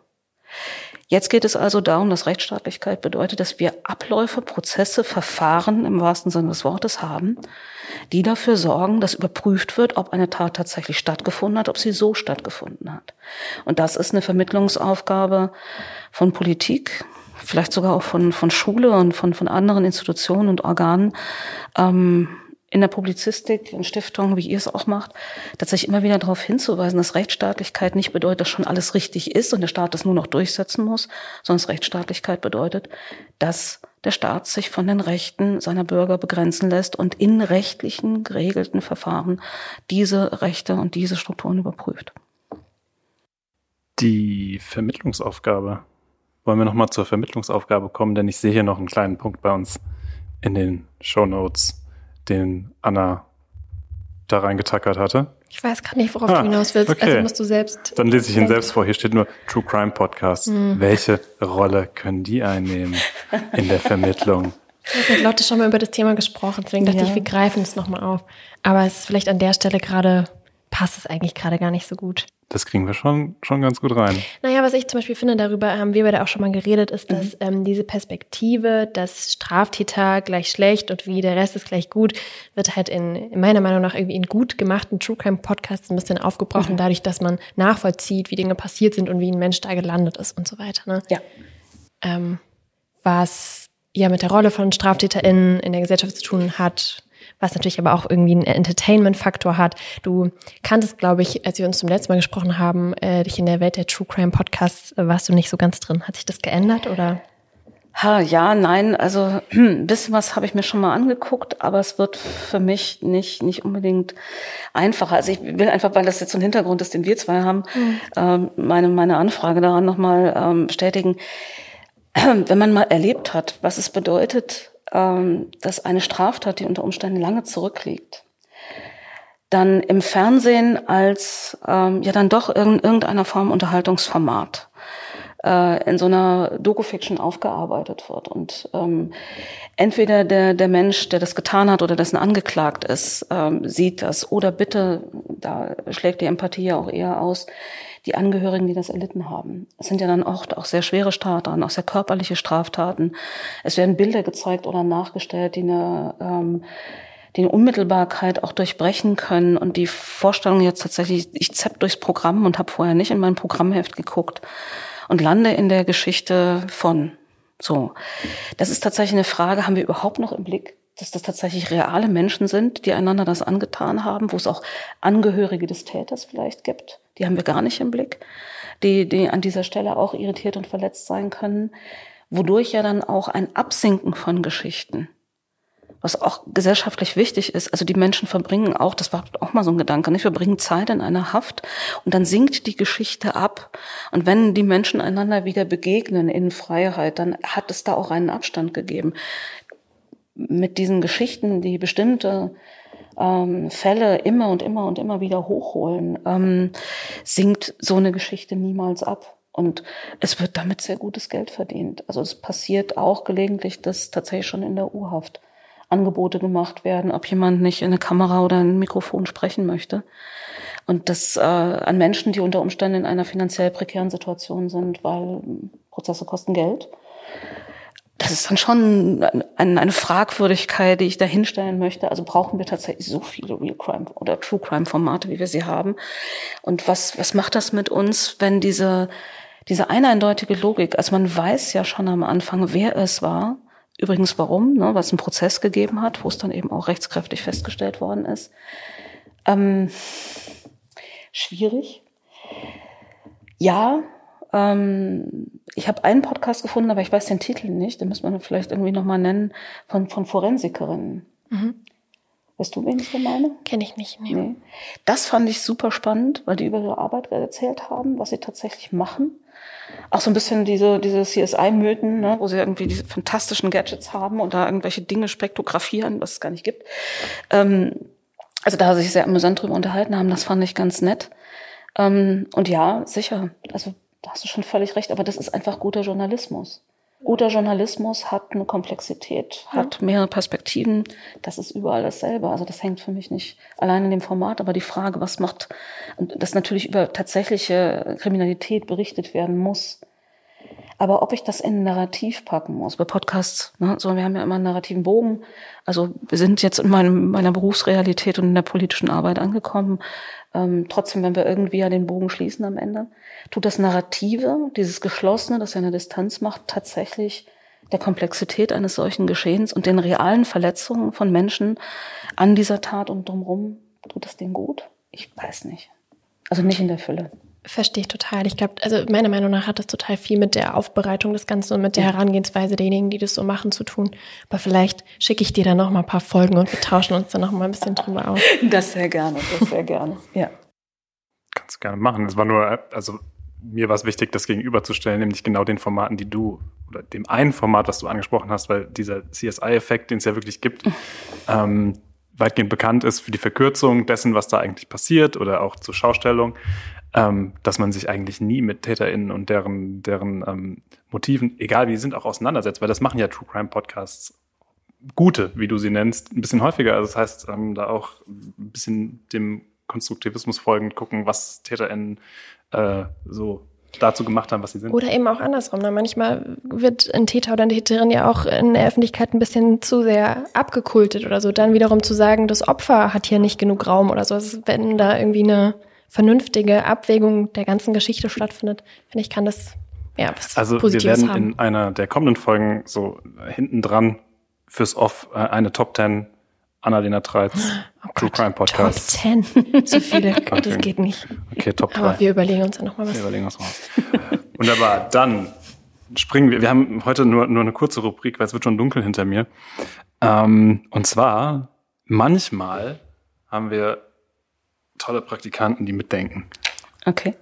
Jetzt geht es also darum, dass Rechtsstaatlichkeit bedeutet, dass wir Abläufe, Prozesse, Verfahren im wahrsten Sinne des Wortes haben, die dafür sorgen, dass überprüft wird, ob eine Tat tatsächlich stattgefunden hat, ob sie so stattgefunden hat. Und das ist eine Vermittlungsaufgabe von Politik, vielleicht sogar auch von, von Schule und von, von anderen Institutionen und Organen. Ähm, in der Publizistik, in Stiftungen, wie ihr es auch macht, tatsächlich immer wieder darauf hinzuweisen, dass Rechtsstaatlichkeit nicht bedeutet, dass schon alles richtig ist und der Staat das nur noch durchsetzen muss, sondern Rechtsstaatlichkeit bedeutet, dass der Staat sich von den Rechten seiner Bürger begrenzen lässt und in rechtlichen geregelten Verfahren diese Rechte und diese Strukturen überprüft. Die Vermittlungsaufgabe. Wollen wir nochmal zur Vermittlungsaufgabe kommen, denn ich sehe hier noch einen kleinen Punkt bei uns in den Show Notes den Anna da reingetackert hatte. Ich weiß gar nicht, worauf ah, du hinaus willst. Okay. Also musst du selbst. Dann lese ich ihn selbst vor. Hier steht nur True Crime Podcast. Hm. Welche Rolle können die einnehmen in der Vermittlung? Ich habe mit Lotte schon mal über das Thema gesprochen, deswegen dachte ja. ich, wir greifen es nochmal auf. Aber es ist vielleicht an der Stelle gerade, passt es eigentlich gerade gar nicht so gut das kriegen wir schon, schon ganz gut rein. Naja, was ich zum Beispiel finde, darüber haben wir beide auch schon mal geredet, ist, dass mhm. ähm, diese Perspektive, dass Straftäter gleich schlecht und wie der Rest ist gleich gut, wird halt in, in meiner Meinung nach irgendwie in gut gemachten True Crime Podcasts ein bisschen aufgebrochen, mhm. dadurch, dass man nachvollzieht, wie Dinge passiert sind und wie ein Mensch da gelandet ist und so weiter. Ne? Ja. Ähm, was ja mit der Rolle von StraftäterInnen in der Gesellschaft zu tun hat, was natürlich aber auch irgendwie einen Entertainment-Faktor hat. Du kanntest, glaube ich, als wir uns zum letzten Mal gesprochen haben, äh, dich in der Welt der True Crime Podcasts, äh, warst du nicht so ganz drin. Hat sich das geändert oder? Ha, ja, nein, also [CLEARS THROAT] ein bisschen was habe ich mir schon mal angeguckt, aber es wird für mich nicht, nicht unbedingt einfacher. Also ich will einfach, weil das jetzt so ein Hintergrund ist, den wir zwei haben, mhm. ähm, meine, meine Anfrage daran nochmal ähm, bestätigen. [CLEARS THROAT] Wenn man mal erlebt hat, was es bedeutet, ähm, dass eine Straftat, die unter Umständen lange zurückliegt, dann im Fernsehen als ähm, ja dann doch in irgendeiner Form Unterhaltungsformat äh, in so einer Doku-Fiction aufgearbeitet wird. Und ähm, entweder der, der Mensch, der das getan hat oder dessen angeklagt ist, ähm, sieht das. Oder bitte, da schlägt die Empathie ja auch eher aus, die Angehörigen, die das erlitten haben. Es sind ja dann auch, auch sehr schwere Straftaten, auch sehr körperliche Straftaten. Es werden Bilder gezeigt oder nachgestellt, die eine, ähm, die eine Unmittelbarkeit auch durchbrechen können. Und die Vorstellung jetzt tatsächlich, ich zepp durchs Programm und habe vorher nicht in mein Programmheft geguckt und lande in der Geschichte von. So, das ist tatsächlich eine Frage, haben wir überhaupt noch im Blick, dass das tatsächlich reale Menschen sind, die einander das angetan haben, wo es auch Angehörige des Täters vielleicht gibt. Die haben wir gar nicht im Blick, die, die an dieser Stelle auch irritiert und verletzt sein können, wodurch ja dann auch ein Absinken von Geschichten, was auch gesellschaftlich wichtig ist. Also die Menschen verbringen auch, das war auch mal so ein Gedanke, nicht? verbringen Zeit in einer Haft und dann sinkt die Geschichte ab. Und wenn die Menschen einander wieder begegnen in Freiheit, dann hat es da auch einen Abstand gegeben mit diesen Geschichten, die bestimmte ähm, Fälle immer und immer und immer wieder hochholen, ähm, sinkt so eine Geschichte niemals ab. Und es wird damit sehr gutes Geld verdient. Also es passiert auch gelegentlich, dass tatsächlich schon in der Urhaft Angebote gemacht werden, ob jemand nicht in eine Kamera oder ein Mikrofon sprechen möchte. Und das äh, an Menschen, die unter Umständen in einer finanziell prekären Situation sind, weil Prozesse kosten Geld das ist dann schon eine, Fragwürdigkeit, die ich da hinstellen möchte. Also brauchen wir tatsächlich so viele Real Crime oder True Crime Formate, wie wir sie haben? Und was, was macht das mit uns, wenn diese, diese eine eindeutige Logik, also man weiß ja schon am Anfang, wer es war, übrigens warum, ne, weil es einen Prozess gegeben hat, wo es dann eben auch rechtskräftig festgestellt worden ist. Ähm, schwierig. Ja, ähm, ich habe einen Podcast gefunden, aber ich weiß den Titel nicht. Den muss man vielleicht irgendwie nochmal nennen, von, von Forensikerinnen. Mhm. Weißt du, wen ich da meine? Kenne ich nicht. Nee. nee. Das fand ich super spannend, weil die über ihre Arbeit erzählt haben, was sie tatsächlich machen. Auch so ein bisschen diese, diese CSI-Mythen, ne, wo sie irgendwie diese fantastischen Gadgets haben und da irgendwelche Dinge spektrografieren, was es gar nicht gibt. Ähm, also da sich sehr amüsant drüber unterhalten haben, das fand ich ganz nett. Ähm, und ja, sicher. Also da hast du schon völlig recht, aber das ist einfach guter Journalismus. Guter Journalismus hat eine Komplexität, hat mehrere Perspektiven. Das ist überall dasselbe. Also das hängt für mich nicht allein in dem Format, aber die Frage, was macht, dass natürlich über tatsächliche Kriminalität berichtet werden muss. Aber ob ich das in ein Narrativ packen muss, bei Podcasts, ne, so, wir haben ja immer einen narrativen Bogen. Also wir sind jetzt in meinem, meiner Berufsrealität und in der politischen Arbeit angekommen. Ähm, trotzdem, wenn wir irgendwie ja den Bogen schließen am Ende, tut das Narrative, dieses Geschlossene, das ja eine Distanz macht, tatsächlich der Komplexität eines solchen Geschehens und den realen Verletzungen von Menschen an dieser Tat und drumherum, tut das denen gut? Ich weiß nicht. Also nicht in der Fülle. Verstehe ich total. Ich glaube, also meiner Meinung nach hat das total viel mit der Aufbereitung des Ganzen und mit der Herangehensweise derjenigen, die das so machen, zu tun. Aber vielleicht schicke ich dir dann noch mal ein paar Folgen und wir tauschen uns dann noch mal ein bisschen drüber aus. [LAUGHS] Das sehr gerne, das sehr gerne. Ja. Kannst du gerne machen. Es war nur, also mir war es wichtig, das gegenüberzustellen, nämlich genau den Formaten, die du oder dem einen Format, was du angesprochen hast, weil dieser CSI-Effekt, den es ja wirklich gibt, ähm, weitgehend bekannt ist für die Verkürzung dessen, was da eigentlich passiert oder auch zur Schaustellung ähm, dass man sich eigentlich nie mit TäterInnen und deren, deren ähm, Motiven, egal wie sie sind, auch auseinandersetzt, weil das machen ja True Crime Podcasts gute, wie du sie nennst, ein bisschen häufiger. Also das heißt, ähm, da auch ein bisschen dem Konstruktivismus folgend gucken, was TäterInnen äh, so dazu gemacht haben, was sie sind. Oder eben auch andersrum. Ne? Manchmal wird ein Täter oder eine Täterin ja auch in der Öffentlichkeit ein bisschen zu sehr abgekultet oder so. Dann wiederum zu sagen, das Opfer hat hier nicht genug Raum oder so. Also wenn da irgendwie eine vernünftige Abwägung der ganzen Geschichte stattfindet, finde ich, kann das ja was Also Positives wir werden haben. in einer der kommenden Folgen so hinten dran fürs Off äh, eine Top 10 Annalena Treitz Oh True Crime Podcast. Top 10. So viele, [LAUGHS] Okay. das geht nicht. Okay, Top 3. Aber wir überlegen uns dann nochmal Wir was. überlegen uns raus. Wunderbar. Dann springen wir. Wir haben heute nur, nur eine kurze Rubrik, weil es wird schon dunkel hinter mir. Ähm, und zwar, manchmal haben wir tolle Praktikanten, die mitdenken. Okay.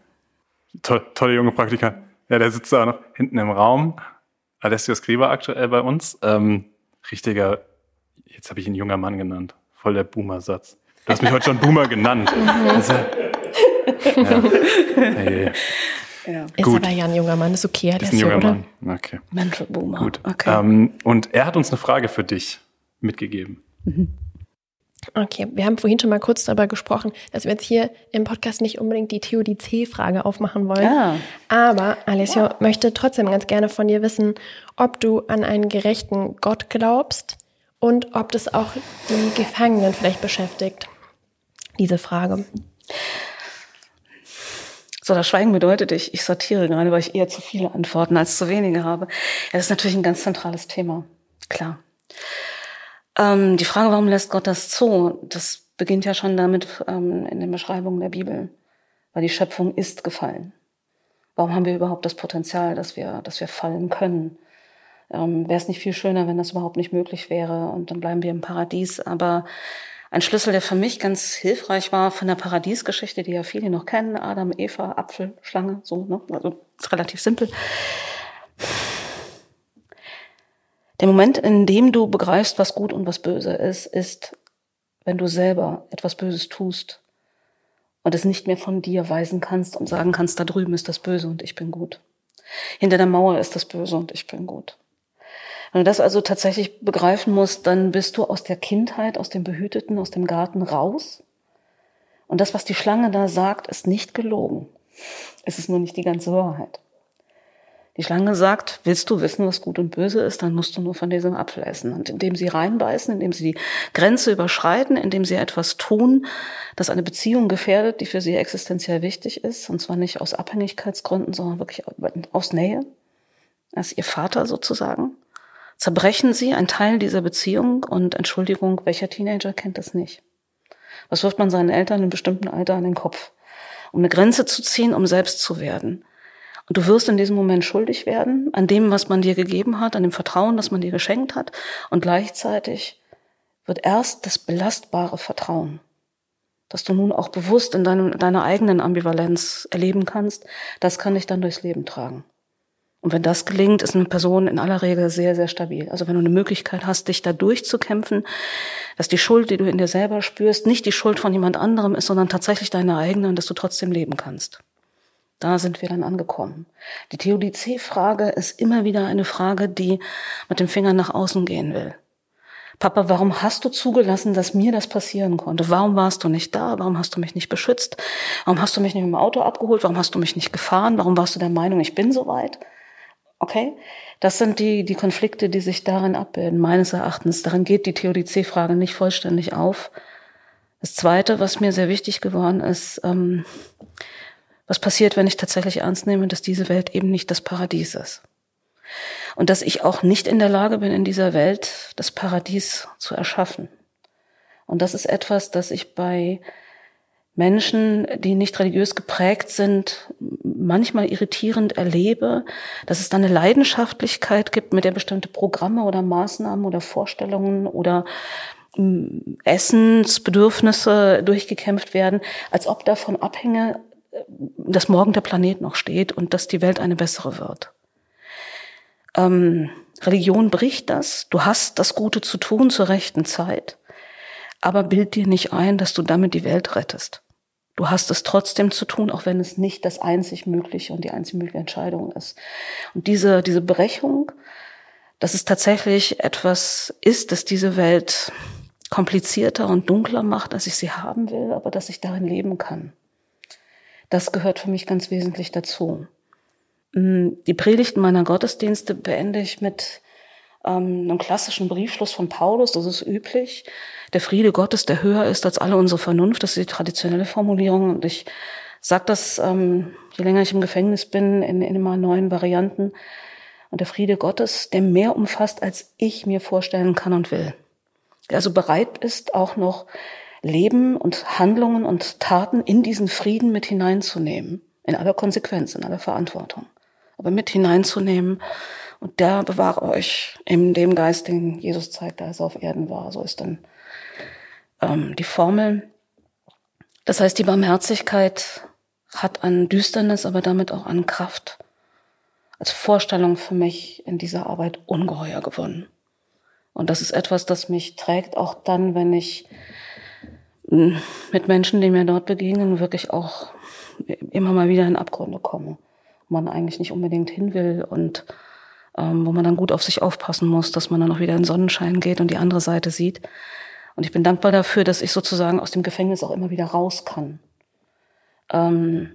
Toll, tolle junge Praktikant. Ja, der sitzt da noch hinten im Raum. Alessio Skriba aktuell bei uns. Ähm, richtiger, jetzt habe ich ihn junger Mann genannt. Voll der Boomer-Satz. Du hast mich heute schon Boomer genannt. [LAUGHS] Also, ja. Hey, Ja. Ist Gut. aber ja ein junger Mann, ist okay, der ist ein junger oder? Mann. Okay. Mental Boomer. Gut. Okay. Ähm, und er hat uns eine Frage für dich mitgegeben. Okay, wir haben vorhin schon mal kurz darüber gesprochen, dass wir jetzt hier im Podcast nicht unbedingt die Theodizee-Frage aufmachen wollen. Ah. Aber Alessio möchte trotzdem ganz gerne von dir wissen, ob du an einen gerechten Gott glaubst und ob das auch die Gefangenen vielleicht beschäftigt. Diese Frage. So, das Schweigen bedeutet, ich, ich sortiere gerade, weil ich eher zu viele Antworten als zu wenige habe. Ja, das ist natürlich ein ganz zentrales Thema. Klar. Ähm, die Frage, warum lässt Gott das zu? Das beginnt ja schon damit ähm, in den Beschreibungen der Bibel. Weil die Schöpfung ist gefallen. Warum haben wir überhaupt das Potenzial, dass wir, dass wir fallen können? Ähm, Wäre es nicht viel schöner, wenn das überhaupt nicht möglich wäre und dann bleiben wir im Paradies. Aber ein Schlüssel, der für mich ganz hilfreich war von der Paradiesgeschichte, die ja viele noch kennen, Adam, Eva, Apfel, Schlange, so, ne? Also ist relativ simpel. Der Moment, in dem du begreifst, was gut und was böse ist, ist, wenn du selber etwas Böses tust und es nicht mehr von dir weisen kannst und sagen kannst, da drüben ist das Böse und ich bin gut. Hinter der Mauer ist das Böse und ich bin gut. Wenn du das also tatsächlich begreifen musst, dann bist du aus der Kindheit, aus dem Behüteten, aus dem Garten raus. Und das, was die Schlange da sagt, ist nicht gelogen. Es ist nur nicht die ganze Wahrheit. Die Schlange sagt, willst du wissen, was gut und böse ist, dann musst du nur von diesem Apfel essen. Und indem sie reinbeißen, indem sie die Grenze überschreiten, indem sie etwas tun, das eine Beziehung gefährdet, die für sie existenziell wichtig ist, und zwar nicht aus Abhängigkeitsgründen, sondern wirklich aus Nähe, als ihr Vater sozusagen, zerbrechen sie einen Teil dieser Beziehung und Entschuldigung, welcher Teenager kennt das nicht? Was wirft man seinen Eltern in einem bestimmten Alter an den Kopf? Um eine Grenze zu ziehen, um selbst zu werden. Und du wirst in diesem Moment schuldig werden an dem, was man dir gegeben hat, an dem Vertrauen, das man dir geschenkt hat. Und gleichzeitig wird erst das belastbare Vertrauen, das du nun auch bewusst in deinem, deiner eigenen Ambivalenz erleben kannst, das kann dich dann durchs Leben tragen. Und wenn das gelingt, ist eine Person in aller Regel sehr, sehr stabil. Also wenn du eine Möglichkeit hast, dich da durchzukämpfen, dass die Schuld, die du in dir selber spürst, nicht die Schuld von jemand anderem ist, sondern tatsächlich deine eigene und dass du trotzdem leben kannst. Da sind wir dann angekommen. Die Theodizee-Frage ist immer wieder eine Frage, die mit dem Finger nach außen gehen will. Papa, warum hast du zugelassen, dass mir das passieren konnte? Warum warst du nicht da? Warum hast du mich nicht beschützt? Warum hast du mich nicht mit dem Auto abgeholt? Warum hast du mich nicht gefahren? Warum warst du der Meinung, ich bin so weit? Okay? Das sind die, die Konflikte, die sich darin abbilden, meines Erachtens. Darin geht die Theodizee-Frage nicht vollständig auf. Das Zweite, was mir sehr wichtig geworden ist, ähm, was passiert, wenn ich tatsächlich ernst nehme, dass diese Welt eben nicht das Paradies ist. Und dass ich auch nicht in der Lage bin, in dieser Welt das Paradies zu erschaffen. Und das ist etwas, das ich bei Menschen, die nicht religiös geprägt sind, manchmal irritierend erlebe, dass es da eine Leidenschaftlichkeit gibt, mit der bestimmte Programme oder Maßnahmen oder Vorstellungen oder mm, Essensbedürfnisse durchgekämpft werden, als ob davon abhänge, dass morgen der Planet noch steht und dass die Welt eine bessere wird. Ähm, Religion bricht das. Du hast das Gute zu tun zur rechten Zeit. Aber bild dir nicht ein, dass du damit die Welt rettest. Du hast es trotzdem zu tun, auch wenn es nicht das einzig mögliche und die einzig mögliche Entscheidung ist. Und diese, diese Brechung, dass es tatsächlich etwas ist, das diese Welt komplizierter und dunkler macht, als ich sie haben will, aber dass ich darin leben kann. Das gehört für mich ganz wesentlich dazu. Mm, die Predigten meiner Gottesdienste beende ich mit ähm, einem klassischen Briefschluss von Paulus, das ist üblich. Der Friede Gottes, der höher ist als alle unsere Vernunft, das ist die traditionelle Formulierung. Und ich sage das, ähm, je länger ich im Gefängnis bin, in, in immer neuen Varianten. Und der Friede Gottes, der mehr umfasst, als ich mir vorstellen kann und will. Der also bereit ist, auch noch Leben und Handlungen und Taten in diesen Frieden mit hineinzunehmen. In aller Konsequenz, in aller Verantwortung. Aber mit hineinzunehmen und der bewahre euch in dem Geist, den Jesus zeigt, als er auf Erden war. So ist dann ähm, die Formel. Das heißt, die Barmherzigkeit hat an Düsternis, aber damit auch an Kraft als Vorstellung für mich in dieser Arbeit ungeheuer gewonnen. Und das ist etwas, das mich trägt, auch dann, wenn ich mit Menschen, die mir dort begegnen, wirklich auch immer mal wieder in Abgründe komme. Wo man eigentlich nicht unbedingt hin will und ähm, wo man dann gut auf sich aufpassen muss, dass man dann auch wieder in Sonnenschein geht und die andere Seite sieht. Und ich bin dankbar dafür, dass ich sozusagen aus dem Gefängnis auch immer wieder raus kann. Ähm,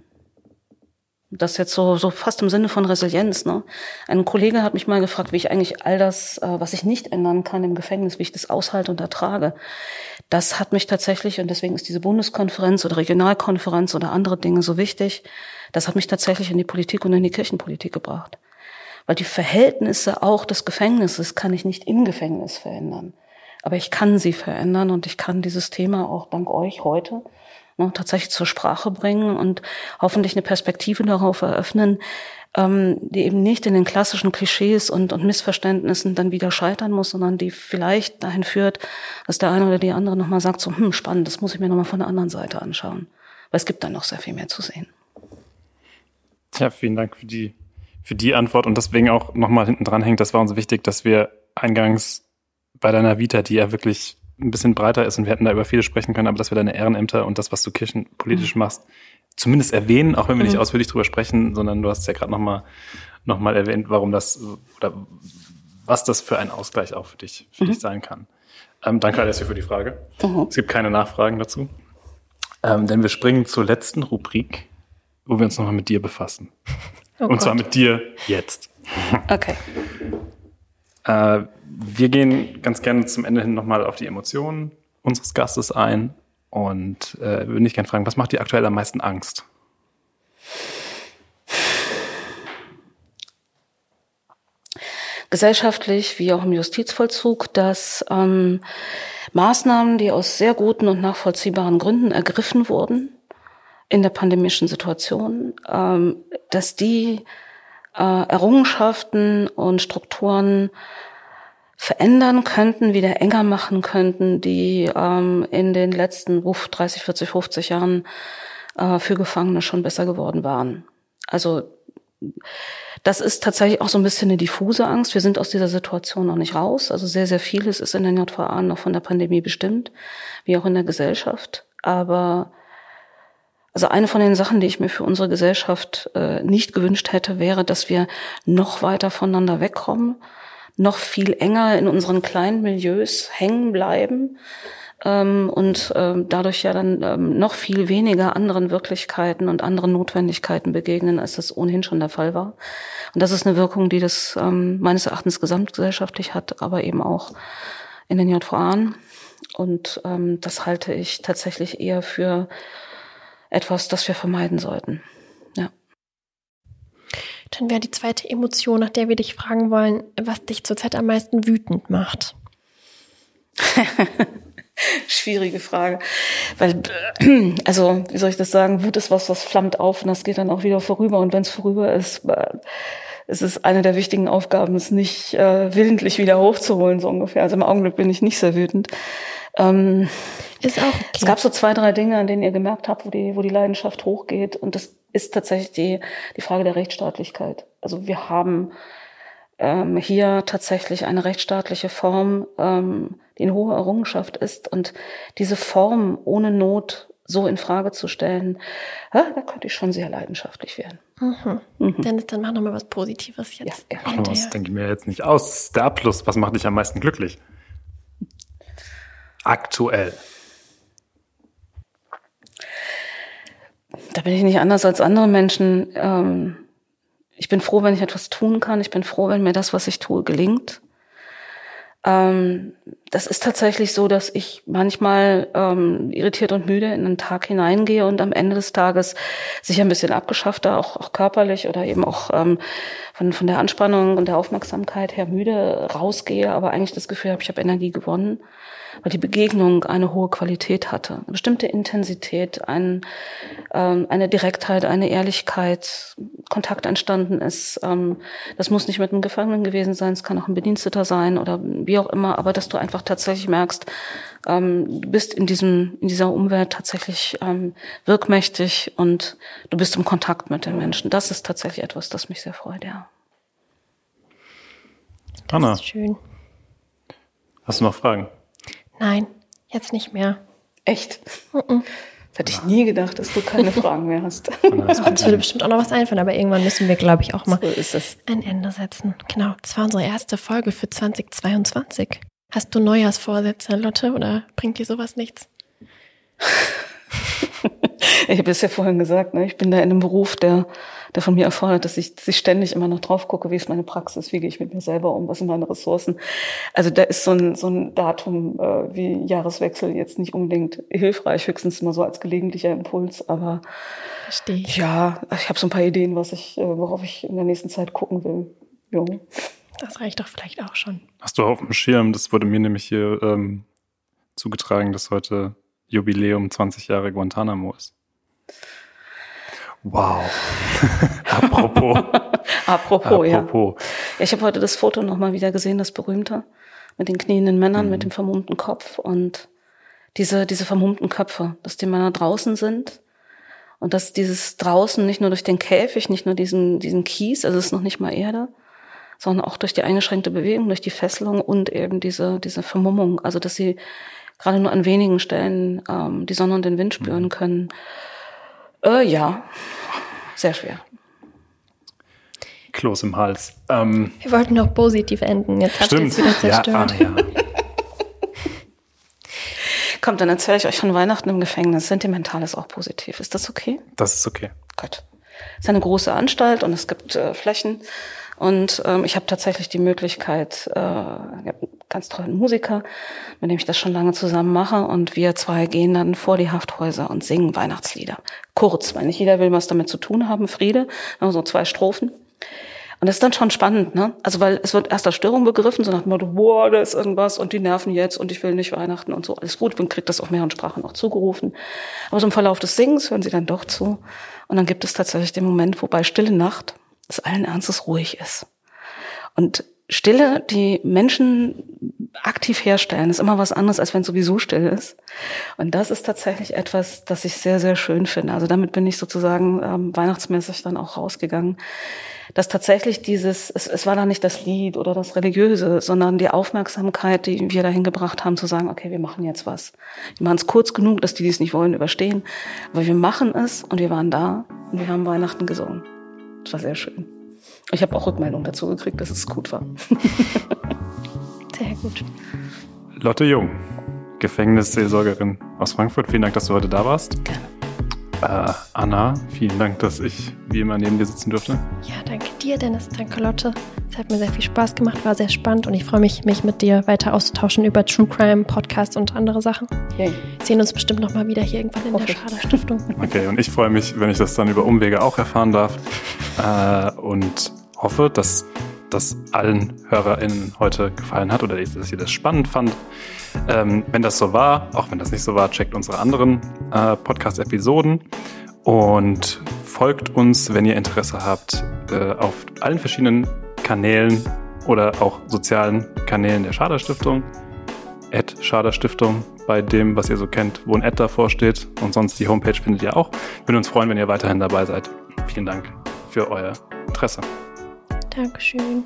das jetzt so, so fast im Sinne von Resilienz. Ne? Ein Kollege hat mich mal gefragt, wie ich eigentlich all das, äh, was ich nicht ändern kann im Gefängnis, wie ich das aushalte und ertrage. Das hat mich tatsächlich, und deswegen ist diese Bundeskonferenz oder Regionalkonferenz oder andere Dinge so wichtig, das hat mich tatsächlich in die Politik und in die Kirchenpolitik gebracht. Weil die Verhältnisse auch des Gefängnisses kann ich nicht im Gefängnis verändern. Aber ich kann sie verändern und ich kann dieses Thema auch dank euch heute tatsächlich zur Sprache bringen und hoffentlich eine Perspektive darauf eröffnen, ähm, die eben nicht in den klassischen Klischees und, und Missverständnissen dann wieder scheitern muss, sondern die vielleicht dahin führt, dass der eine oder die andere nochmal sagt, so, hm, spannend, das muss ich mir nochmal von der anderen Seite anschauen. Weil es gibt da noch sehr viel mehr zu sehen. Tja, vielen Dank für die für die Antwort und deswegen auch nochmal hinten dran hängt, das war uns wichtig, dass wir eingangs bei deiner Vita, die ja wirklich ein bisschen breiter ist und wir hätten da über viele sprechen können, aber dass wir deine Ehrenämter und das, was du kirchenpolitisch mhm. machst, zumindest erwähnen, auch wenn wir nicht mhm. ausführlich drüber sprechen, sondern du hast ja gerade nochmal noch mal erwähnt, warum das oder was das für ein Ausgleich auch für dich, für mhm. dich sein kann. Ähm, danke, Alessio, für die Frage. Es gibt keine Nachfragen dazu. Ähm, denn wir springen zur letzten Rubrik, wo wir uns nochmal mit dir befassen. Oh Und Gott. zwar mit dir jetzt. Okay. Äh, wir gehen ganz gerne zum Ende hin nochmal auf die Emotionen unseres Gastes ein und äh, würde ich gerne fragen, was macht dir aktuell am meisten Angst? gesellschaftlich wie auch im Justizvollzug, dass ähm, Maßnahmen, die aus sehr guten und nachvollziehbaren Gründen ergriffen wurden, in der pandemischen Situation, ähm, dass die äh, Errungenschaften und Strukturen verändern könnten, wieder enger machen könnten, die ähm, in den letzten uff, 30, 40, 50 Jahren äh, für Gefangene schon besser geworden waren. Also das ist tatsächlich auch so ein bisschen eine diffuse Angst. Wir sind aus dieser Situation noch nicht raus. Also sehr, sehr vieles ist in den JVA noch von der Pandemie bestimmt, wie auch in der Gesellschaft. Aber Also eine von den Sachen, die ich mir für unsere Gesellschaft äh, nicht gewünscht hätte, wäre, dass wir noch weiter voneinander wegkommen, noch viel enger in unseren kleinen Milieus hängen bleiben ähm, und ähm, dadurch ja dann ähm, noch viel weniger anderen Wirklichkeiten und anderen Notwendigkeiten begegnen, als das ohnehin schon der Fall war. Und das ist eine Wirkung, die das ähm, meines Erachtens gesamtgesellschaftlich hat, aber eben auch in den JVA. Und ähm, das halte ich tatsächlich eher für etwas, das wir vermeiden sollten. Ja. Dann wäre die zweite Emotion, nach der wir dich fragen wollen, was dich zurzeit am meisten wütend macht. [LAUGHS] Schwierige Frage. Weil, [CLEARS THROAT] also, wie soll ich das sagen? Wut ist was, das flammt auf und das geht dann auch wieder vorüber. Und wenn es vorüber ist, äh, es ist eine der wichtigen Aufgaben, es nicht äh, willentlich wieder hochzuholen, so ungefähr. Also im Augenblick bin ich nicht sehr wütend. Ähm, ist auch okay. Es gab so zwei, drei Dinge, an denen ihr gemerkt habt, wo die, wo die Leidenschaft hochgeht. Und das ist tatsächlich die, die Frage der Rechtsstaatlichkeit. Also wir haben ähm, hier tatsächlich eine rechtsstaatliche Form, ähm, die eine hohe Errungenschaft ist. Und diese Form ohne Not so in Frage zu stellen, ja, da könnte ich schon sehr leidenschaftlich werden. Mhm. Mhm. Dennis, dann mach noch mal was Positives jetzt. Ja, ja. Das denke ich mir jetzt nicht aus. Der Abschluss. Was macht dich am meisten glücklich? Aktuell. Da bin ich nicht anders als andere Menschen. Ähm, ich bin froh, wenn ich etwas tun kann. Ich bin froh, wenn mir das, was ich tue, gelingt. Ähm, das ist tatsächlich so, dass ich manchmal ähm, irritiert und müde in einen Tag hineingehe und am Ende des Tages sicher ein bisschen abgeschaffter, auch, auch körperlich oder eben auch von, von der Anspannung und der Aufmerksamkeit her müde rausgehe, aber eigentlich das Gefühl habe, ich habe Energie gewonnen weil die Begegnung eine hohe Qualität hatte, eine bestimmte Intensität, ein, ähm, eine Direktheit, eine Ehrlichkeit, Kontakt entstanden ist. Ähm, das muss nicht mit einem Gefangenen gewesen sein, es kann auch ein Bediensteter sein oder wie auch immer, aber dass du einfach tatsächlich merkst, ähm, du bist in diesem in dieser Umwelt tatsächlich ähm, wirkmächtig und du bist im Kontakt mit den Menschen. Das ist tatsächlich etwas, das mich sehr freut, ja. Das Anna. ist schön. Hast du noch Fragen? Nein, jetzt nicht mehr. Echt? Mm -mm. Das hätte ich nie gedacht, dass du keine [LAUGHS] Fragen mehr hast. Es [LAUGHS] würde bestimmt auch noch was einfallen, aber irgendwann müssen wir, glaube ich, auch mal so ein Ende setzen. Genau, das war unsere erste Folge für 2022. Hast du Neujahrsvorsätze, Lotte, oder bringt dir sowas nichts? [LAUGHS] ich habe es ja vorhin gesagt, ne? ich bin da in einem Beruf, der der von mir erfordert, dass ich, dass ich ständig immer noch drauf gucke, wie ist meine Praxis, wie gehe ich mit mir selber um, was sind meine Ressourcen. Also da ist so ein, so ein Datum äh, wie Jahreswechsel jetzt nicht unbedingt hilfreich, höchstens mal so als gelegentlicher Impuls, aber Verstehe ich. ja, ich habe so ein paar Ideen, was ich, äh, worauf ich in der nächsten Zeit gucken will. Jo. Das reicht doch vielleicht auch schon. Hast du auf dem Schirm, das wurde mir nämlich hier ähm, zugetragen, dass heute Jubiläum 20 Jahre Guantanamo ist. Wow. [LAUGHS] Apropos. Apropos, ja. Apropos. ja. Ich habe heute das Foto nochmal wieder gesehen, das berühmte, mit den knienden Männern, mhm. mit dem vermummten Kopf und diese, diese vermummten Köpfe, dass die Männer draußen sind und dass dieses draußen nicht nur durch den Käfig, nicht nur diesen, diesen Kies, also es ist noch nicht mal Erde, sondern auch durch die eingeschränkte Bewegung, durch die Fesselung und eben diese, diese Vermummung, also dass sie gerade nur an wenigen Stellen ähm, die Sonne und den Wind spüren mhm. Äh, ja, sehr schwer. Kloß im Hals. Ähm, Wir wollten noch positiv enden. Jetzt habt ihr es wieder zerstört. Ja, ah, ja. [LAUGHS] Kommt, dann erzähle ich euch von Weihnachten im Gefängnis. Sentimental ist auch positiv. Ist das okay? Das ist okay. Gut. Es ist eine große Anstalt und es gibt äh, Flächen. Und ähm, ich habe tatsächlich die Möglichkeit, äh, ganz tollen Musiker, mit dem ich das schon lange zusammen mache. Und wir zwei gehen dann vor die Hafthäuser und singen Weihnachtslieder. Kurz, weil nicht jeder will was damit zu tun haben. Friede, so zwei Strophen. Und das ist dann schon spannend, ne? Also weil es wird erst als Störung begriffen, so nach dem Motto, boah, da ist irgendwas und die nerven jetzt und ich will nicht Weihnachten und so. Alles gut, man kriegt das auf mehreren Sprachen auch zugerufen. Aber so im Verlauf des Singens hören sie dann doch zu. Und dann gibt es tatsächlich den Moment, wo bei Stille Nacht es allen Ernstes ruhig ist. Und Stille, die Menschen aktiv herstellen ist immer was anderes, als wenn es sowieso still ist. Und das ist tatsächlich etwas, das ich sehr, sehr schön finde. Also damit bin ich sozusagen ähm, weihnachtsmäßig dann auch rausgegangen. Dass tatsächlich dieses, es, es war da nicht das Lied oder das Religiöse, sondern die Aufmerksamkeit, die wir dahin gebracht haben, zu sagen, okay, wir machen jetzt was. Wir machen es kurz genug, dass die, die es nicht wollen, überstehen. Aber wir machen es und wir waren da und wir haben Weihnachten gesungen. Das war sehr schön. Ich habe auch Rückmeldungen dazu gekriegt, dass es gut war. [LAUGHS] Sehr gut. Lotte Jung, Gefängnisseelsorgerin aus Frankfurt. Vielen Dank, dass du heute da warst. Gerne. Äh, Anna, vielen Dank, dass ich wie immer neben dir sitzen durfte. Ja, danke dir, Dennis. Danke, Lotte. Es hat mir sehr viel Spaß gemacht, war sehr spannend und ich freue mich, mich mit dir weiter auszutauschen über True Crime, Podcasts und andere Sachen. Yay. Wir sehen uns bestimmt nochmal wieder hier irgendwann in der Hoffe ich. Schader Stiftung. [LAUGHS] Okay, und ich freue mich, wenn ich das dann über Umwege auch erfahren darf. Äh, und hoffe, dass das allen HörerInnen heute gefallen hat oder dass ihr das spannend fand. Ähm, wenn das so war, auch wenn das nicht so war, checkt unsere anderen äh, Podcast-Episoden und folgt uns, wenn ihr Interesse habt, äh, auf allen verschiedenen Kanälen oder auch sozialen Kanälen der Schader Stiftung. Ad Schader Stiftung bei dem, was ihr so kennt, wo ein Ad davor steht. Und sonst die Homepage findet ihr auch. Würden uns freuen, wenn ihr weiterhin dabei seid. Vielen Dank für euer Interesse. Dankeschön.